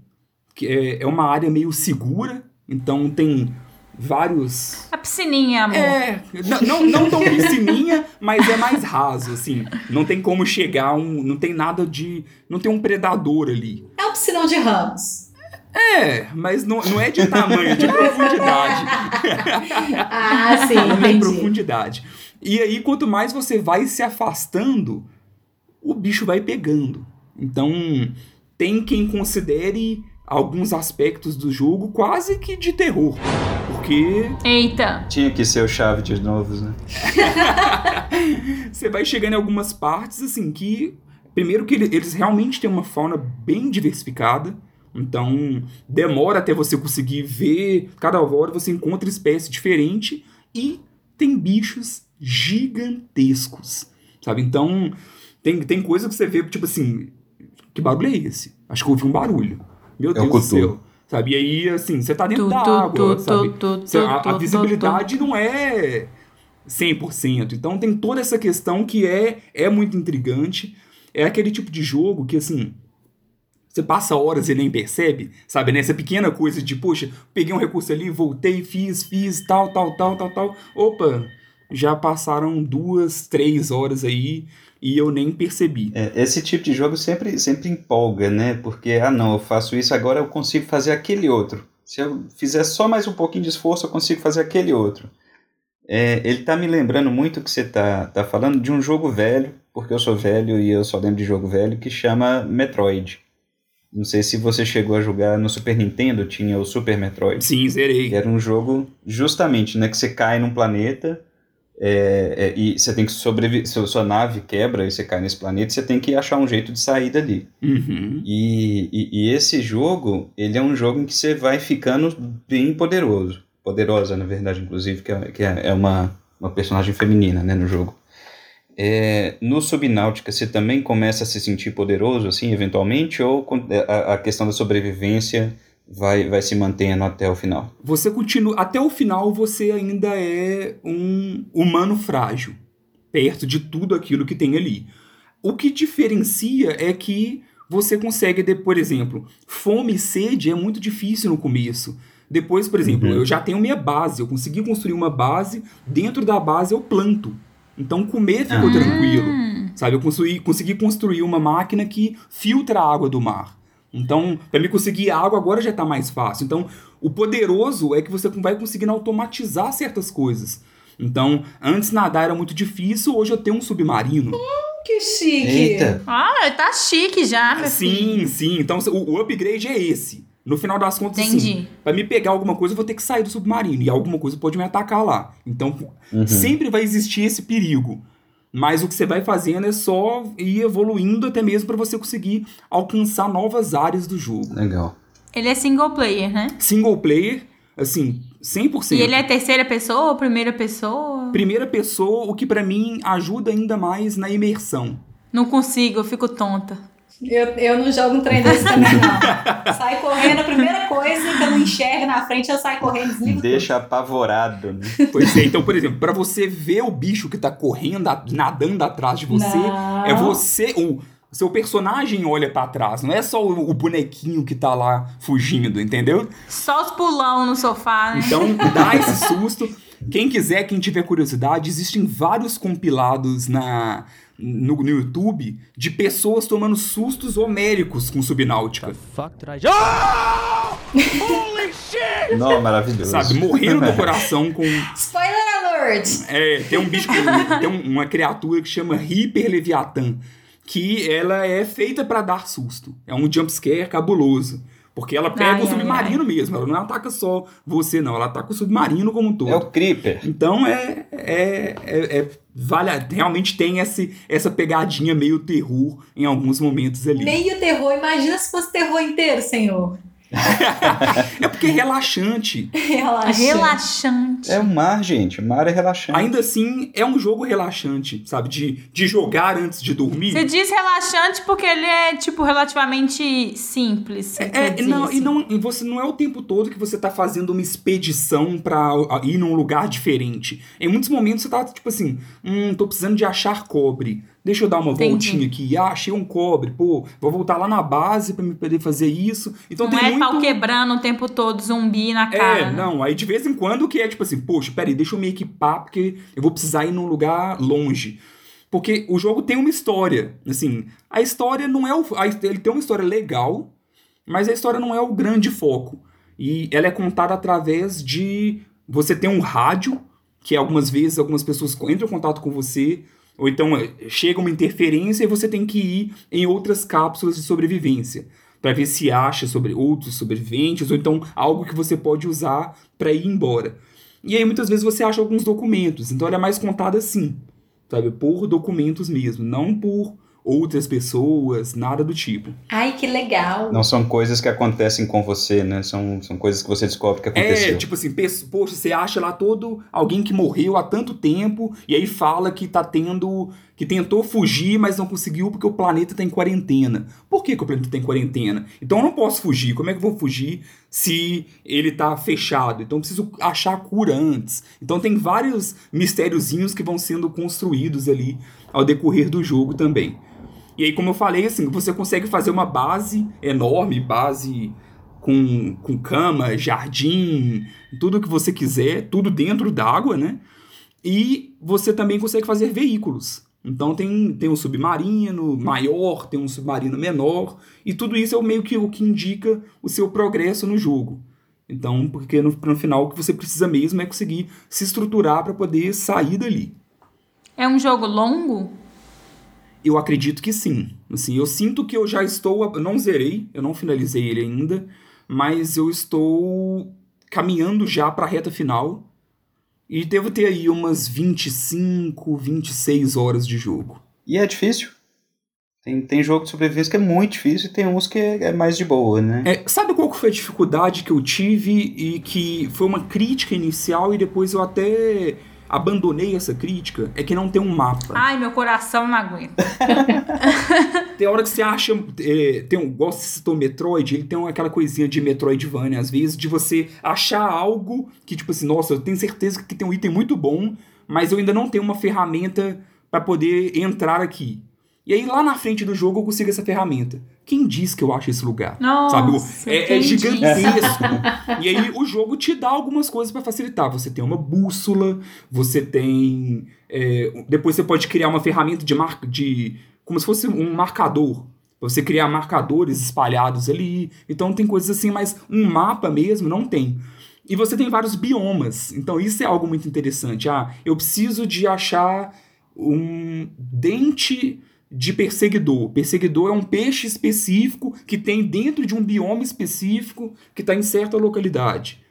que é, é uma área meio segura, então tem vários. A piscininha, amor. É, não, não tão piscininha, mas é mais raso, assim. Não tem como chegar um. Não tem nada de. Não tem um predador ali. É um piscinão de ramos. É, mas não, não é de tamanho, é de profundidade. ah, sim, não é profundidade. E aí, quanto mais você vai se afastando, o bicho vai pegando. Então, tem quem considere alguns aspectos do jogo quase que de terror. Porque. Eita! Tinha que ser o chave de novos, né? Você vai chegando em algumas partes, assim, que. Primeiro que eles realmente têm uma fauna bem diversificada. Então, demora até você conseguir ver. Cada hora você encontra espécie diferente. E tem bichos gigantescos. Sabe? Então, tem, tem coisa que você vê, tipo assim. Que barulho é esse? Acho que eu ouvi um barulho. Meu É Deus do céu. Sabe? E aí, assim, você tá dentro Tu, da tu, água, tu, sabe? tu, tu, Cê- a, a tu, visibilidade não é 100%. Então tem toda essa questão que é, é muito intrigante. É aquele tipo de jogo que, assim, você passa horas e nem percebe, sabe? Né? Essa pequena coisa de, poxa, peguei um recurso ali, voltei, fiz, fiz, tal, tal, tal, tal, tal. Opa, já passaram duas, três horas aí e eu nem percebi. É, esse tipo de jogo sempre, sempre empolga, né? Porque, ah não, eu faço isso, agora eu consigo fazer aquele outro. Se eu fizer só mais um pouquinho de esforço, eu consigo fazer aquele outro. É, ele tá me lembrando muito que você tá, tá falando de um jogo velho, porque eu sou velho e eu só lembro de jogo velho, que chama Metroid. Não sei se você chegou a jogar no Super Nintendo, tinha o Super Metroid. Sim, zerei. Que era um jogo justamente, né, que você cai num planeta é, é, e você tem que sobreviver, sua, sua nave quebra e você cai nesse planeta, você tem que achar um jeito de sair dali. Uhum. E, e, e esse jogo, ele é um jogo em que você vai ficando bem poderoso. Poderosa, na verdade, inclusive, que é, que é é uma, uma personagem feminina, né, no jogo. É, no Subnáutica, você também começa a se sentir poderoso, assim, eventualmente, ou a, a questão da sobrevivência vai, vai se mantendo até o final? Você continua. Até o final, você ainda é um humano frágil. Perto de tudo aquilo que tem ali. O que diferencia é que você consegue, de- por exemplo, fome e sede é muito difícil no começo. Depois, por exemplo, Uhum. eu já tenho minha base, eu consegui construir uma base, dentro da base eu planto. Então comer ficou Ah. tranquilo. Sabe, eu consegui, consegui construir uma máquina que filtra a água do mar. Então, para me conseguir água agora já tá mais fácil. Então, o poderoso é que você vai conseguindo automatizar certas coisas. Então, antes nadar era muito difícil, hoje eu tenho um submarino. Que chique. Eita! Ah, tá chique já, filho. sim, sim. Então, o, o upgrade é esse. No final das contas, Entendi. pra me pegar alguma coisa, eu vou ter que sair do submarino. E alguma coisa pode me atacar lá. Então, Uhum. sempre vai existir esse perigo. Mas o que você vai fazendo é só ir evoluindo até mesmo para você conseguir alcançar novas áreas do jogo. Legal. Ele é single player, né? Single player, assim, 100%. E ele é terceira pessoa ou primeira pessoa? Primeira pessoa, o que pra mim ajuda ainda mais na imersão. Não consigo, eu fico tonta. Eu, eu não jogo um trem desse também, não. Sai correndo, a primeira coisa que eu não enxergo na frente, eu saio correndo, desligo Deixa apavorado, né? Pois é, então, por exemplo, pra você ver o bicho que tá correndo, nadando atrás de tudo. você, Não. é você, o seu personagem olha pra trás, não é só o, o bonequinho que tá lá fugindo, entendeu? Só os pulão no sofá, né? Então, dá esse susto. Quem quiser, quem tiver curiosidade, existem vários compilados na, no, no YouTube de pessoas tomando sustos homéricos com subnáutica. fuck did I just? Oh! Holy shit! Não, maravilhoso. Sabe, morrendo do coração com. Spoiler alert! É, tem um bicho, que- tem um- uma criatura que chama Hyper Leviathan, que ela é feita pra dar susto. É um jumpscare cabuloso. Porque ela pega Ai, o ai, submarino mesmo, ela não ataca só você, não, ela ataca o submarino como um todo. É o Creeper. Então é, é, é, é- vale, a- realmente tem esse, essa pegadinha meio terror em alguns momentos ali. Meio terror, imagina se fosse terror inteiro, senhor. É porque é relaxante. Relaxa. Relaxante. É o mar, gente. O mar é relaxante. Ainda assim, é um jogo relaxante, sabe? De, de jogar antes de dormir. Você diz relaxante porque ele é, tipo, relativamente simples. É, dizer não, e não, e você não é o tempo todo que você tá fazendo uma expedição pra ir num lugar diferente. Em muitos momentos você tá tipo assim, hum, tô precisando de achar cobre. Deixa eu dar uma Entendi. voltinha aqui. Ah, achei um cobre. Pô, vou voltar lá na base pra me poder fazer isso. Então Não tem é muito pau quebrando o tempo todo, zumbi na cara. É, né? não, aí de vez em quando que é tipo assim, poxa, peraí, deixa eu me equipar porque eu vou precisar ir num lugar longe. Porque o jogo tem uma história, assim, a história não é o... ele tem uma história legal, mas a história não é o grande foco. E ela é contada através de... Você tem um rádio, que algumas vezes algumas pessoas entram em contato com você, ou então eh, chega uma interferência e você tem que ir em outras cápsulas de sobrevivência para ver se acha sobre outros sobreviventes ou então algo que você pode usar para ir embora. E aí muitas vezes você acha alguns documentos, então ela é mais contada assim, sabe, por documentos mesmo, não por outras pessoas, nada do tipo. Ai, que legal. Não são coisas que acontecem com você, né? São, são coisas que você descobre que aconteceu. É, tipo assim, poxa, você acha lá todo alguém que morreu há tanto tempo e aí fala que tá tendo que tentou fugir, mas não conseguiu porque o planeta está em quarentena. Por que, que o planeta está em quarentena? Então eu não posso fugir. Como é que eu vou fugir se ele está fechado? Então eu preciso achar a cura antes. Então tem vários mistériozinhos que vão sendo construídos ali ao decorrer do jogo também. E aí, como eu falei, assim, você consegue fazer uma base enorme, base com, com cama, jardim, tudo que você quiser, tudo dentro d'água, né? E você também consegue fazer veículos. Então tem, tem um submarino maior, tem um submarino menor, e tudo isso é o meio que o que indica o seu progresso no jogo. Então, porque no, no final o que você precisa mesmo é conseguir se estruturar para poder sair dali. É um jogo longo? Eu acredito que sim. Assim, eu sinto que eu já estou, eu não zerei, eu não finalizei ele ainda, mas eu estou caminhando já para a reta final e devo ter aí umas 25, 26 horas de jogo. E é difícil? Tem, tem jogo de sobrevivência que é muito difícil e tem uns que é, mais de boa, né? É, sabe qual foi a dificuldade que eu tive e que foi uma crítica inicial e depois eu até abandonei essa crítica? É que não tem um mapa. Ai, meu coração não aguenta. Tem hora que você acha. É, tem um, gosto de citou Metroid, ele tem aquela coisinha de Metroidvania, às vezes, de você achar algo que, tipo assim, nossa, eu tenho certeza que tem um item muito bom, mas eu ainda não tenho uma ferramenta para poder entrar aqui. E aí lá na frente do jogo eu consigo essa ferramenta. Quem diz que eu acho esse lugar? Nossa, Sabe? É, é gigantesco. e aí o jogo te dá algumas coisas para facilitar. Você tem uma bússola, você tem. é, depois você pode criar uma ferramenta de marca de. como se fosse um marcador. Você criar marcadores espalhados ali. Então tem coisas assim, mas um mapa mesmo não tem. E você tem vários biomas. Então isso é algo muito interessante. Ah, eu preciso de achar um dente de perseguidor. Perseguidor é um peixe específico que tem dentro de um bioma específico que está em certa localidade.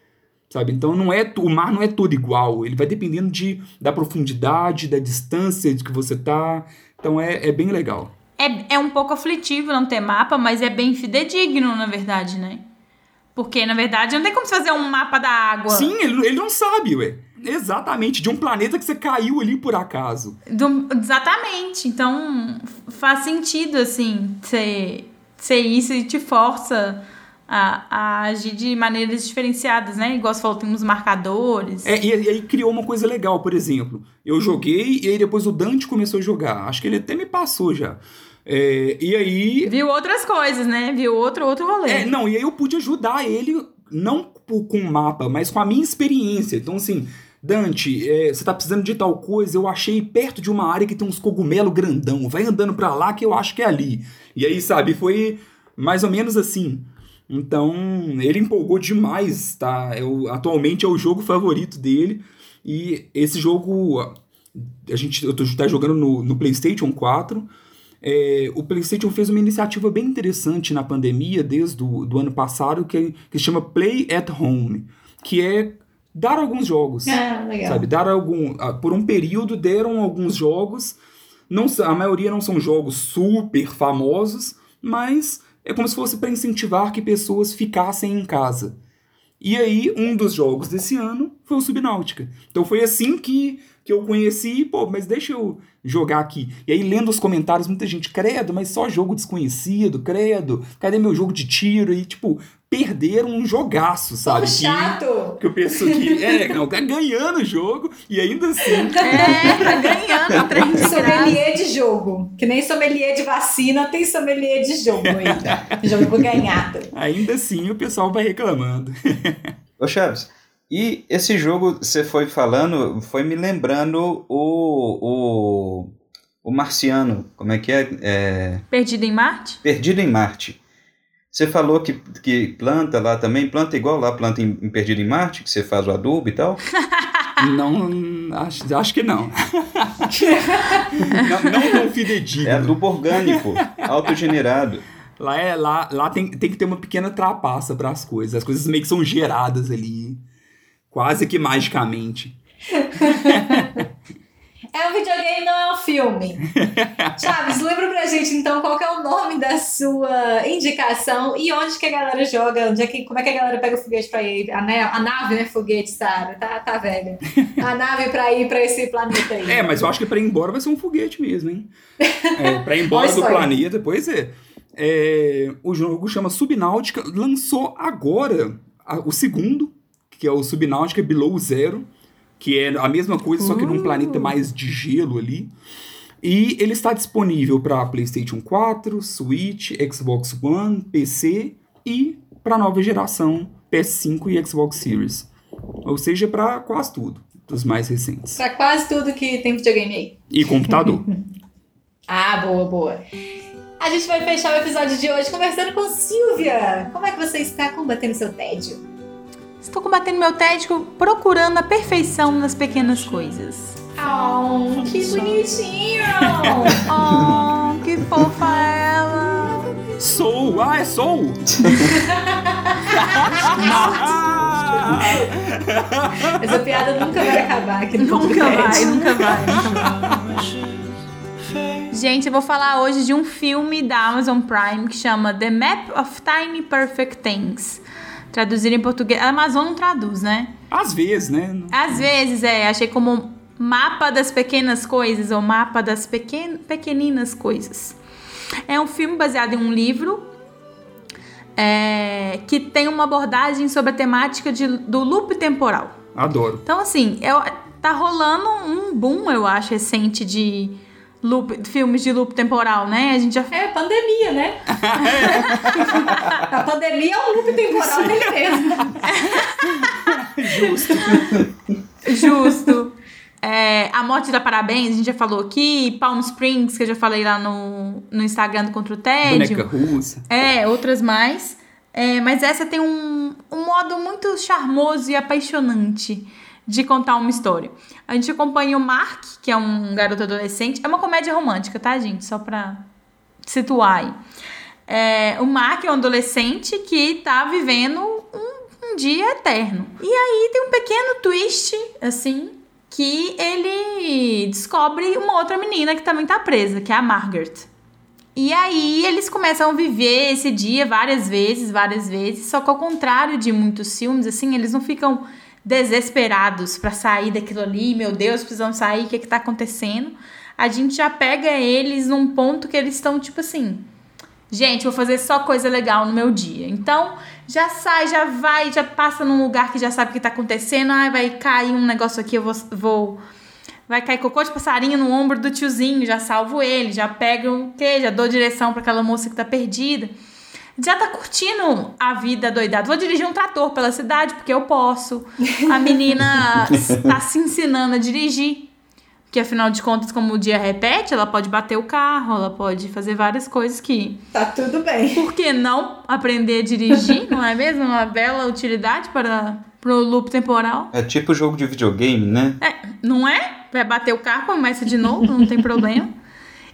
Sabe? Então não é o mar não é todo igual, ele vai dependendo de, da profundidade, da distância de que você tá. Então é, é bem legal. É, é um pouco aflitivo não ter mapa, mas é bem fidedigno, na verdade, né? Porque, na verdade, não tem como você fazer um mapa da água. Sim, ele, ele não sabe, ué. Exatamente, de um planeta que você caiu ali por acaso. Do- exatamente. Então, faz sentido, assim, ser, ser isso e te força a, a agir de maneiras diferenciadas, né? Igual você falou, tem uns marcadores. É, e, e aí criou uma coisa legal, por exemplo. Eu joguei e aí depois o Dante começou a jogar. Acho que ele até me passou já. É, e aí. Viu outras coisas, né? Viu outro, outro rolê. É, não, e aí eu pude ajudar ele, não com o mapa, mas com a minha experiência. Então, assim, Dante, é, você tá precisando de tal coisa, eu achei perto de uma área que tem uns cogumelo grandão. Vai andando pra lá que eu acho que é ali. E aí, sabe, foi mais ou menos assim. Então, ele empolgou demais, tá? Eu, atualmente é o jogo favorito dele. E esse jogo, a gente eu tô, tá jogando no, no PlayStation 4. É, o PlayStation fez uma iniciativa bem interessante na pandemia, desde o do ano passado, que, que se chama Play at Home, que é dar alguns jogos. Ah, legal. Sabe, dar algum. ah, Por um período deram alguns jogos. Não, a maioria não são jogos super famosos, mas é como se fosse para incentivar que pessoas ficassem em casa. E aí, um dos jogos desse ano foi o Subnáutica. Então foi assim que, que eu conheci, pô, mas deixa eu jogar aqui. E aí, lendo os comentários, muita gente, credo, mas só jogo desconhecido, credo, cadê meu jogo de tiro? E, tipo, perderam um jogaço, sabe? Povo chato! que eu penso que é, não, tá ganhando o jogo e ainda assim. É, tá ganhando o trem de graça. Sommelier de jogo. Que nem sommelier de vacina, tem sommelier de jogo ainda. jogo ganhado. Ainda assim o pessoal vai reclamando. Ô Chaves, e esse jogo, você foi falando, foi me lembrando o, o, o Marciano, como é que é? é Perdido em Marte? Perdido em Marte. Você falou que, que planta lá também, planta igual lá, planta em, em Perdido em Marte, que você faz o adubo e tal? Não, acho, acho que não. não. Não tão fidedigno. É adubo orgânico, autogenerado. Lá, é, lá, lá tem, tem que ter uma pequena trapaça para as coisas. As coisas meio que são geradas ali, quase que magicamente. É um videogame, não é um filme. Chaves, lembra pra gente então qual é o nome da sua indicação e onde que a galera joga, onde é que, como é que a galera pega o foguete pra ir, a, né, a nave, né, foguete, Sara, tá, tá velha. A nave pra ir pra esse planeta aí. É, mas eu acho que pra ir embora vai ser um foguete mesmo, hein? É, pra ir embora do planeta, pois é. É, O jogo chama Subnáutica, lançou agora a- o segundo, que é o Subnáutica Below Zero, que é a mesma coisa, só que num planeta mais de gelo ali. E ele está disponível para PlayStation 4, Switch, Xbox One, PC e para nova geração PS5 e Xbox Series. Ou seja, para quase tudo, dos mais recentes. Pra quase tudo que tem videogame aí. E computador. Ah, boa, boa. A gente vai fechar o episódio de hoje conversando com Silvia. Como é que você está combatendo seu tédio? Estou combatendo meu tédio procurando a perfeição nas pequenas coisas. Oh, que bonitinho! Oh, que fofa ela! Sou! Ah, é Sou! Essa piada nunca vai acabar aqui no Nunca vai, nunca vai, nunca vai. Gente, eu vou falar hoje de um filme da Amazon Prime que chama The Map of Tiny Perfect Things. Traduzir em português. A Amazon não traduz, né? Às vezes, né? Às vezes, é. Achei como mapa das pequenas coisas ou mapa das pequen pequeninas coisas. É um filme baseado em um livro é, que tem uma abordagem sobre a temática de- do loop temporal. Adoro. Então, assim, eu, tá rolando um boom, eu acho, recente de loop, filmes de loop temporal, né? A gente já É pandemia, né? A pandemia é um loop temporal dele mesmo. Justo. Justo. É, a Morte da Parabéns, a gente já falou aqui. Palm Springs, que eu já falei lá no, no Instagram do Contra o Tédio. Boneca russa. É, outras mais. É, mas essa tem um, um modo muito charmoso e apaixonante de contar uma história. A gente acompanha o Mark, que é um garoto adolescente. É uma comédia romântica, tá, gente? Só pra situar aí. É, o Mark é um adolescente que tá vivendo um, um dia eterno. E aí tem um pequeno twist, assim, que ele descobre uma outra menina que também tá presa, que é a Margaret. E aí eles começam a viver esse dia várias vezes, várias vezes, só que ao contrário de muitos filmes, assim, eles não ficam desesperados pra sair daquilo ali, meu Deus, precisam sair, o que que tá acontecendo? A gente já pega eles num ponto que eles estão tipo assim, gente, vou fazer só coisa legal no meu dia. Então, já sai, já vai, já passa num lugar que já sabe o que tá acontecendo, ai, vai cair um negócio aqui, eu vou, vou Vai cair cocô de passarinho no ombro do tiozinho, já salvo ele, já pego o quê? Já dou direção pra aquela moça que tá perdida. Já tá curtindo a vida doidada. Vou dirigir um trator pela cidade, porque eu posso. A menina tá se ensinando a dirigir. Porque afinal de contas, como o dia repete, ela pode bater o carro, ela pode fazer várias coisas que. Tá tudo bem. Por que não aprender a dirigir? não é mesmo? Uma bela utilidade para pro loop temporal. É tipo jogo de videogame, né? É, não é? Vai bater o carro, começa de novo, não tem problema.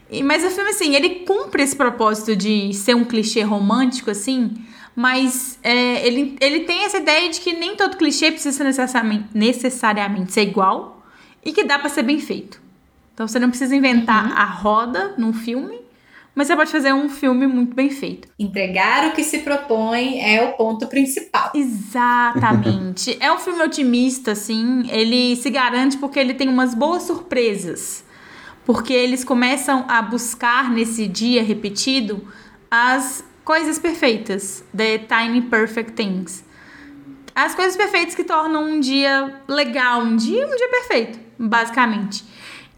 E, mas o filme, assim, ele cumpre esse propósito de ser um clichê romântico, assim, mas é, ele, ele tem essa ideia de que nem todo clichê precisa necessariamente, necessariamente ser igual e que dá pra ser bem feito. Então você não precisa inventar a roda num filme, mas você pode fazer um filme muito bem feito. Entregar o que se propõe é o ponto principal. Exatamente. é um filme otimista, assim. Ele se garante porque ele tem umas boas surpresas. Porque eles começam a buscar nesse dia repetido as coisas perfeitas. The Tiny Perfect Things. As coisas perfeitas que tornam um dia legal, um dia, um dia perfeito, basicamente.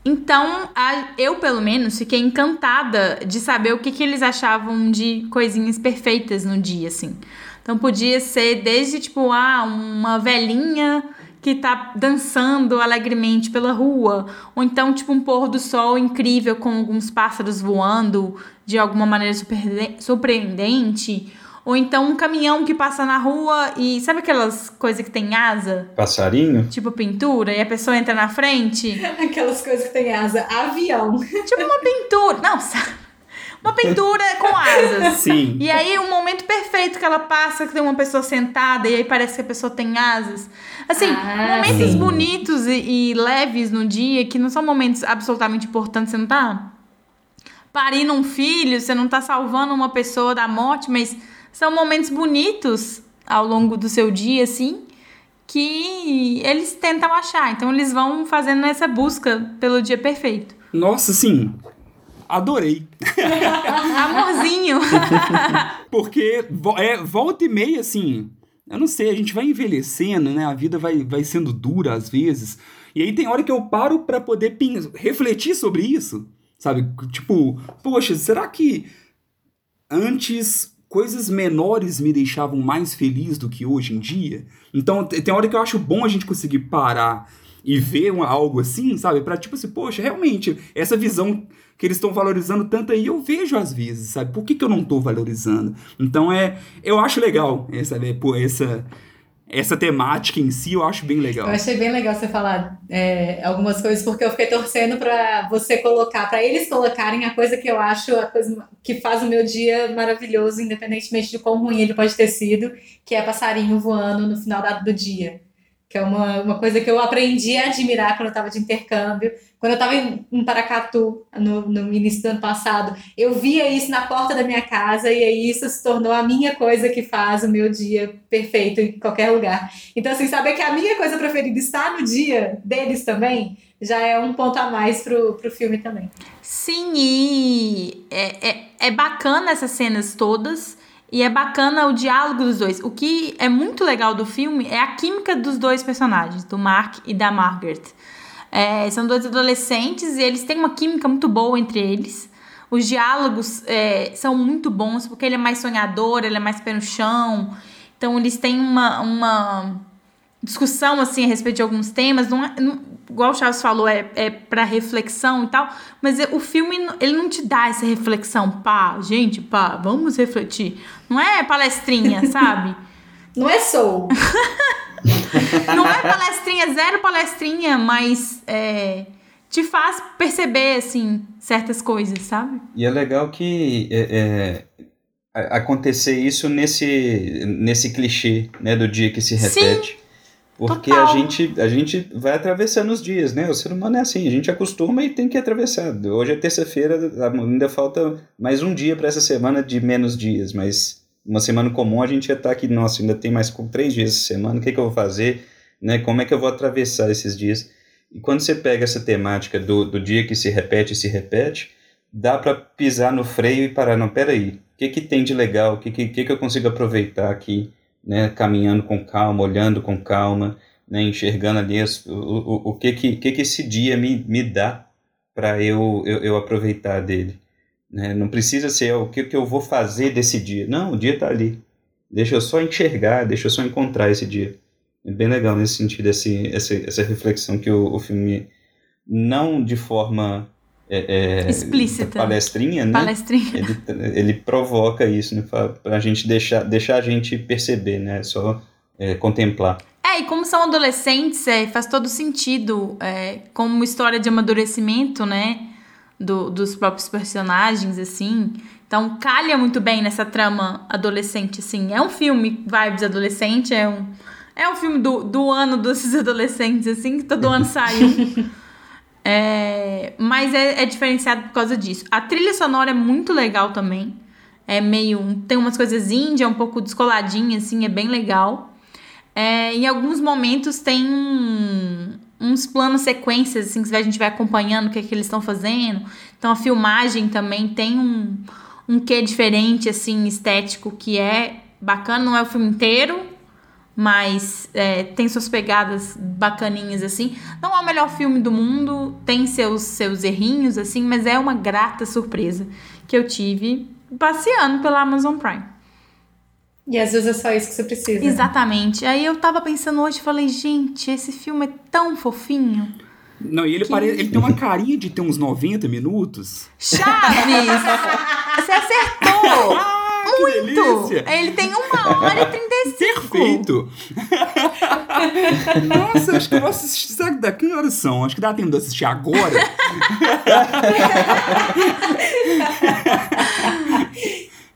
Então, a- eu pelo menos fiquei encantada de saber o que, que eles achavam de coisinhas perfeitas no dia, assim. Então podia ser desde tipo, ah, uma velhinha que tá dançando alegremente pela rua, ou então tipo um pôr do sol incrível com alguns pássaros voando de alguma maneira surpreende- surpreendente, ou então um caminhão que passa na rua e sabe aquelas coisas que tem asa, Passarinho? tipo pintura, e a pessoa entra na frente? Aquelas coisas que tem asa. Avião. Tipo uma pintura. Não, sabe? Uma pintura com asas. Sim. E aí, o momento perfeito que ela passa, que tem uma pessoa sentada e aí parece que a pessoa tem asas. Assim, Ah, momentos sim. bonitos e, e leves no dia, que não são momentos absolutamente importantes. Você não tá parindo um filho, você não tá salvando uma pessoa da morte, mas são momentos bonitos ao longo do seu dia, assim, que eles tentam achar. Então, eles vão fazendo essa busca pelo dia perfeito. Nossa, sim. Adorei. Amorzinho. Porque é, volta e meia, assim, eu não sei, a gente vai envelhecendo, né? A vida vai, vai sendo dura às vezes. E aí tem hora que eu paro pra poder refletir sobre isso, sabe? Tipo, poxa, será que antes coisas menores me deixavam mais feliz do que hoje em dia? Então te- tem hora que eu acho bom a gente conseguir parar e ver uma- algo assim, sabe? Pra tipo assim, poxa, realmente, essa visão que eles estão valorizando tanto aí, eu vejo às vezes, sabe? Por que, que eu não tô valorizando? Então é. Eu acho legal essa, é, pô, essa, essa temática em si, eu acho bem legal. Eu achei bem legal você falar é, algumas coisas, porque eu fiquei torcendo pra você colocar, pra eles colocarem a coisa que eu acho, a coisa que faz o meu dia maravilhoso, independentemente de quão ruim ele pode ter sido, que é passarinho voando no final do dia. Que é uma, uma coisa que eu aprendi a admirar quando eu estava de intercâmbio. Quando eu estava em, em Paracatu, no, no início do ano passado, eu via isso na porta da minha casa e aí isso se tornou a minha coisa que faz o meu dia perfeito em qualquer lugar. Então, assim, saber que a minha coisa preferida está no dia deles também, já é um ponto a mais pro, pro filme também. Sim, e é, é, é bacana essas cenas todas. E é bacana o diálogo dos dois. O que é muito legal do filme é a química dos dois personagens, do Mark e da Margaret. É, são dois adolescentes e eles têm uma química muito boa entre eles. Os diálogos é, são muito bons, porque ele é mais sonhador, ele é mais pé no chão. Então eles têm uma, uma discussão assim a respeito de alguns temas. Não é, não- igual o Charles falou, é, é para reflexão e tal. Mas é- o filme ele não te dá essa reflexão. Pá, gente, pá, vamos refletir. Não é palestrinha, sabe? Não é soul. Não é palestrinha, zero palestrinha, mas é, te faz perceber, assim, certas coisas, sabe? E é legal que é, é, acontecer isso nesse, nesse clichê né, do dia que se Sim, repete. Porque total. a gente, a gente vai atravessando os dias, né? O ser humano é assim, a gente acostuma e tem que atravessar. Hoje é terça-feira, ainda falta mais um dia para essa semana de menos dias, mas uma semana comum a gente já tá aqui, nossa, ainda tem mais com três dias essa semana, o que, que eu vou fazer? Né? Como é que eu vou atravessar esses dias? E quando você pega essa temática do, do dia que se repete e se repete, dá para pisar no freio e parar, não, peraí, o que, que tem de legal? O que, que, que eu consigo aproveitar aqui? Né, caminhando com calma, olhando com calma, né, enxergando ali as, o, o, o que, que, que, que esse dia me, me dá para eu, eu, eu aproveitar dele. Né? Não precisa ser o que, que eu vou fazer desse dia. Não, o dia está ali. Deixa eu só enxergar, deixa eu só encontrar esse dia. É bem legal nesse sentido, esse, essa, essa reflexão que o, o filme, não de forma é, é, Explícita. palestrinha, né? Palestrinha. ele, ele provoca isso, né? Pra, pra gente deixar, deixar a gente perceber, né? Só é, contemplar. É, e como são adolescentes, é, faz todo sentido é, como história de amadurecimento, né? Do, dos próprios personagens, assim. Então, calha muito bem nessa trama adolescente, assim. É um filme vibes adolescente, é um, é um filme do, do ano desses adolescentes, assim, que todo ano sai um. É, mas é, é diferenciado por causa disso. A trilha sonora é muito legal também. É meio. Tem umas coisas índia, um pouco descoladinha, assim, é bem legal. É, em alguns momentos tem uns planos sequências, assim, que a gente vai acompanhando o que, é que eles estão fazendo. Então a filmagem também tem um, um quê diferente, assim, estético, que é bacana. Não é o filme inteiro, mas é, tem suas pegadas bacaninhas, assim. Não é o melhor filme do mundo, tem seus, seus errinhos, assim, mas é uma grata surpresa que eu tive passeando pela Amazon Prime. E às vezes é só isso que você precisa. Exatamente. Aí eu tava pensando hoje, falei, gente, esse filme é tão fofinho. Não, e ele, parece, ele tem uma carinha de ter uns 90 minutos. Chaves! Você acertou! delícia! Ele tem uma hora e 35. Perfeito! Nossa, acho que eu vou assistir. Sabe daqui que horas são? Acho que dá tempo de assistir agora.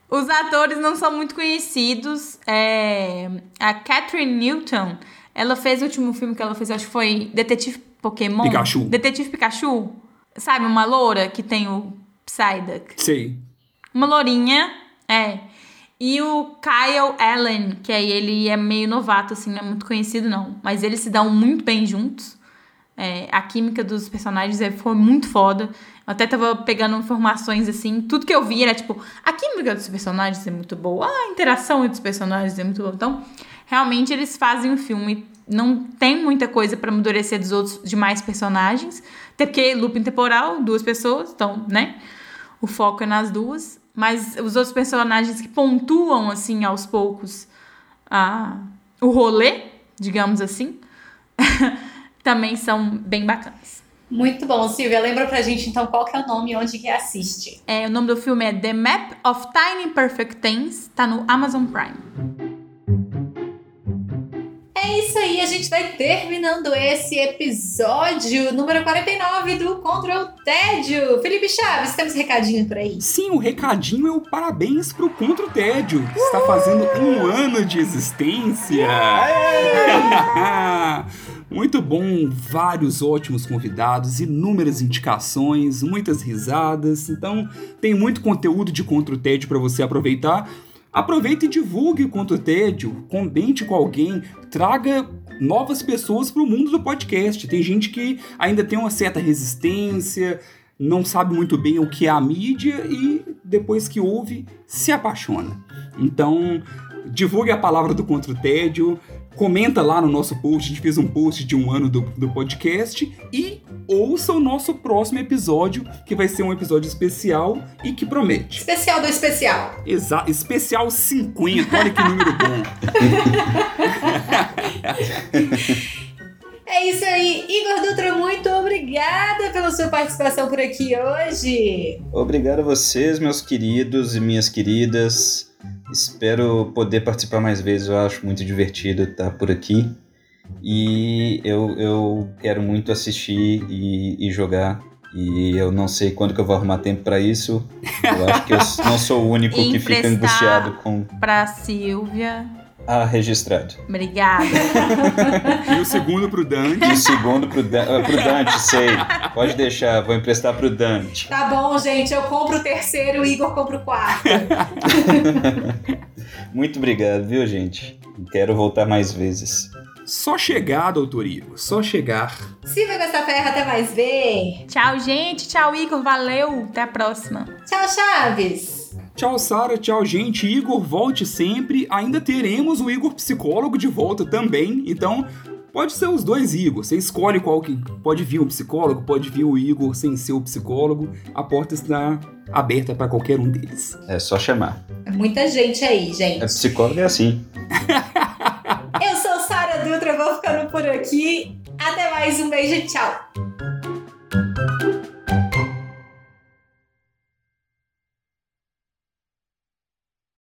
Os atores não são muito conhecidos. É, a Catherine Newton, ela fez o último filme que ela fez, acho que foi Detetive Pokémon. Pikachu. Detetive Pikachu. Sabe, uma loura que tem o Psyduck. Sei. Uma lourinha, é. E o Kyle Allen, que aí ele é meio novato, assim, não é muito conhecido, não. Mas eles se dão muito bem juntos. É, a química dos personagens é, foi muito foda. Eu até tava pegando informações assim, tudo que eu vi era tipo, a química dos personagens é muito boa, a interação entre os personagens é muito boa. Então, realmente eles fazem um filme, não tem muita coisa para amadurecer dos outros demais personagens, até porque looping temporal, duas pessoas, então, né? O foco é nas duas, mas os outros personagens que pontuam assim aos poucos a o rolê, digamos assim, também são bem bacanas. Muito bom, Silvia. Lembra pra gente então qual que é o nome e onde que assiste. É, o nome do filme é The Map of Tiny Perfect Things, tá no Amazon Prime. É isso aí, a gente vai terminando esse episódio número 49 do Control Tédio. Felipe Chaves, temos recadinho por aí? Sim, o recadinho é o parabéns pro Contra o Tédio, que está fazendo um ano de existência. Muito bom, vários ótimos convidados, inúmeras indicações, muitas risadas. Então, tem muito conteúdo de Contra o Tédio para você aproveitar. Aproveite e divulgue o Contra o Tédio, comente com alguém, traga novas pessoas para o mundo do podcast. Tem gente que ainda tem uma certa resistência, não sabe muito bem o que é a mídia e depois que ouve, se apaixona. Então, divulgue a palavra do Contra o Tédio, comenta lá no nosso post, a gente fez um post de um ano do, do podcast e ouça o nosso próximo episódio, que vai ser um episódio especial e que promete. Especial do especial. Exa especial 50, olha que número bom. É isso aí, Igor Dutra, muito obrigada pela sua participação por aqui hoje. Obrigado a vocês, meus queridos e minhas queridas. Espero poder participar mais vezes, eu acho muito divertido estar por aqui. E eu, eu quero muito assistir e, e jogar. E eu não sei quando que eu vou arrumar tempo para isso. Eu acho que eu não sou o único que fica angustiado com. Pra Silvia. Ah, registrado. Obrigada. E o segundo pro Dante. E o segundo pro, Dan- ah, pro Dante, sei. Pode deixar, vou emprestar pro Dante. Tá bom, gente, eu compro o terceiro, o Igor compra o quarto. Muito obrigado, viu, gente? Quero voltar mais vezes. Só chegar, doutor Igor, só chegar. Silvia Gastaferra, até mais ver. tchau, gente. Tchau, Igor. Valeu. Até a próxima. Tchau, Chaves. Tchau, Sara, tchau, gente. Igor, volte sempre. Ainda teremos o Igor psicólogo de volta também. Então, pode ser os dois Igor. Você escolhe qual que pode vir o psicólogo, pode vir o Igor sem ser o psicólogo. A porta está aberta para qualquer um deles. É só chamar. É Muita gente aí, gente. A psicóloga é assim. Eu sou Sara Dutra, vou ficando por aqui. Até mais, um beijo, tchau.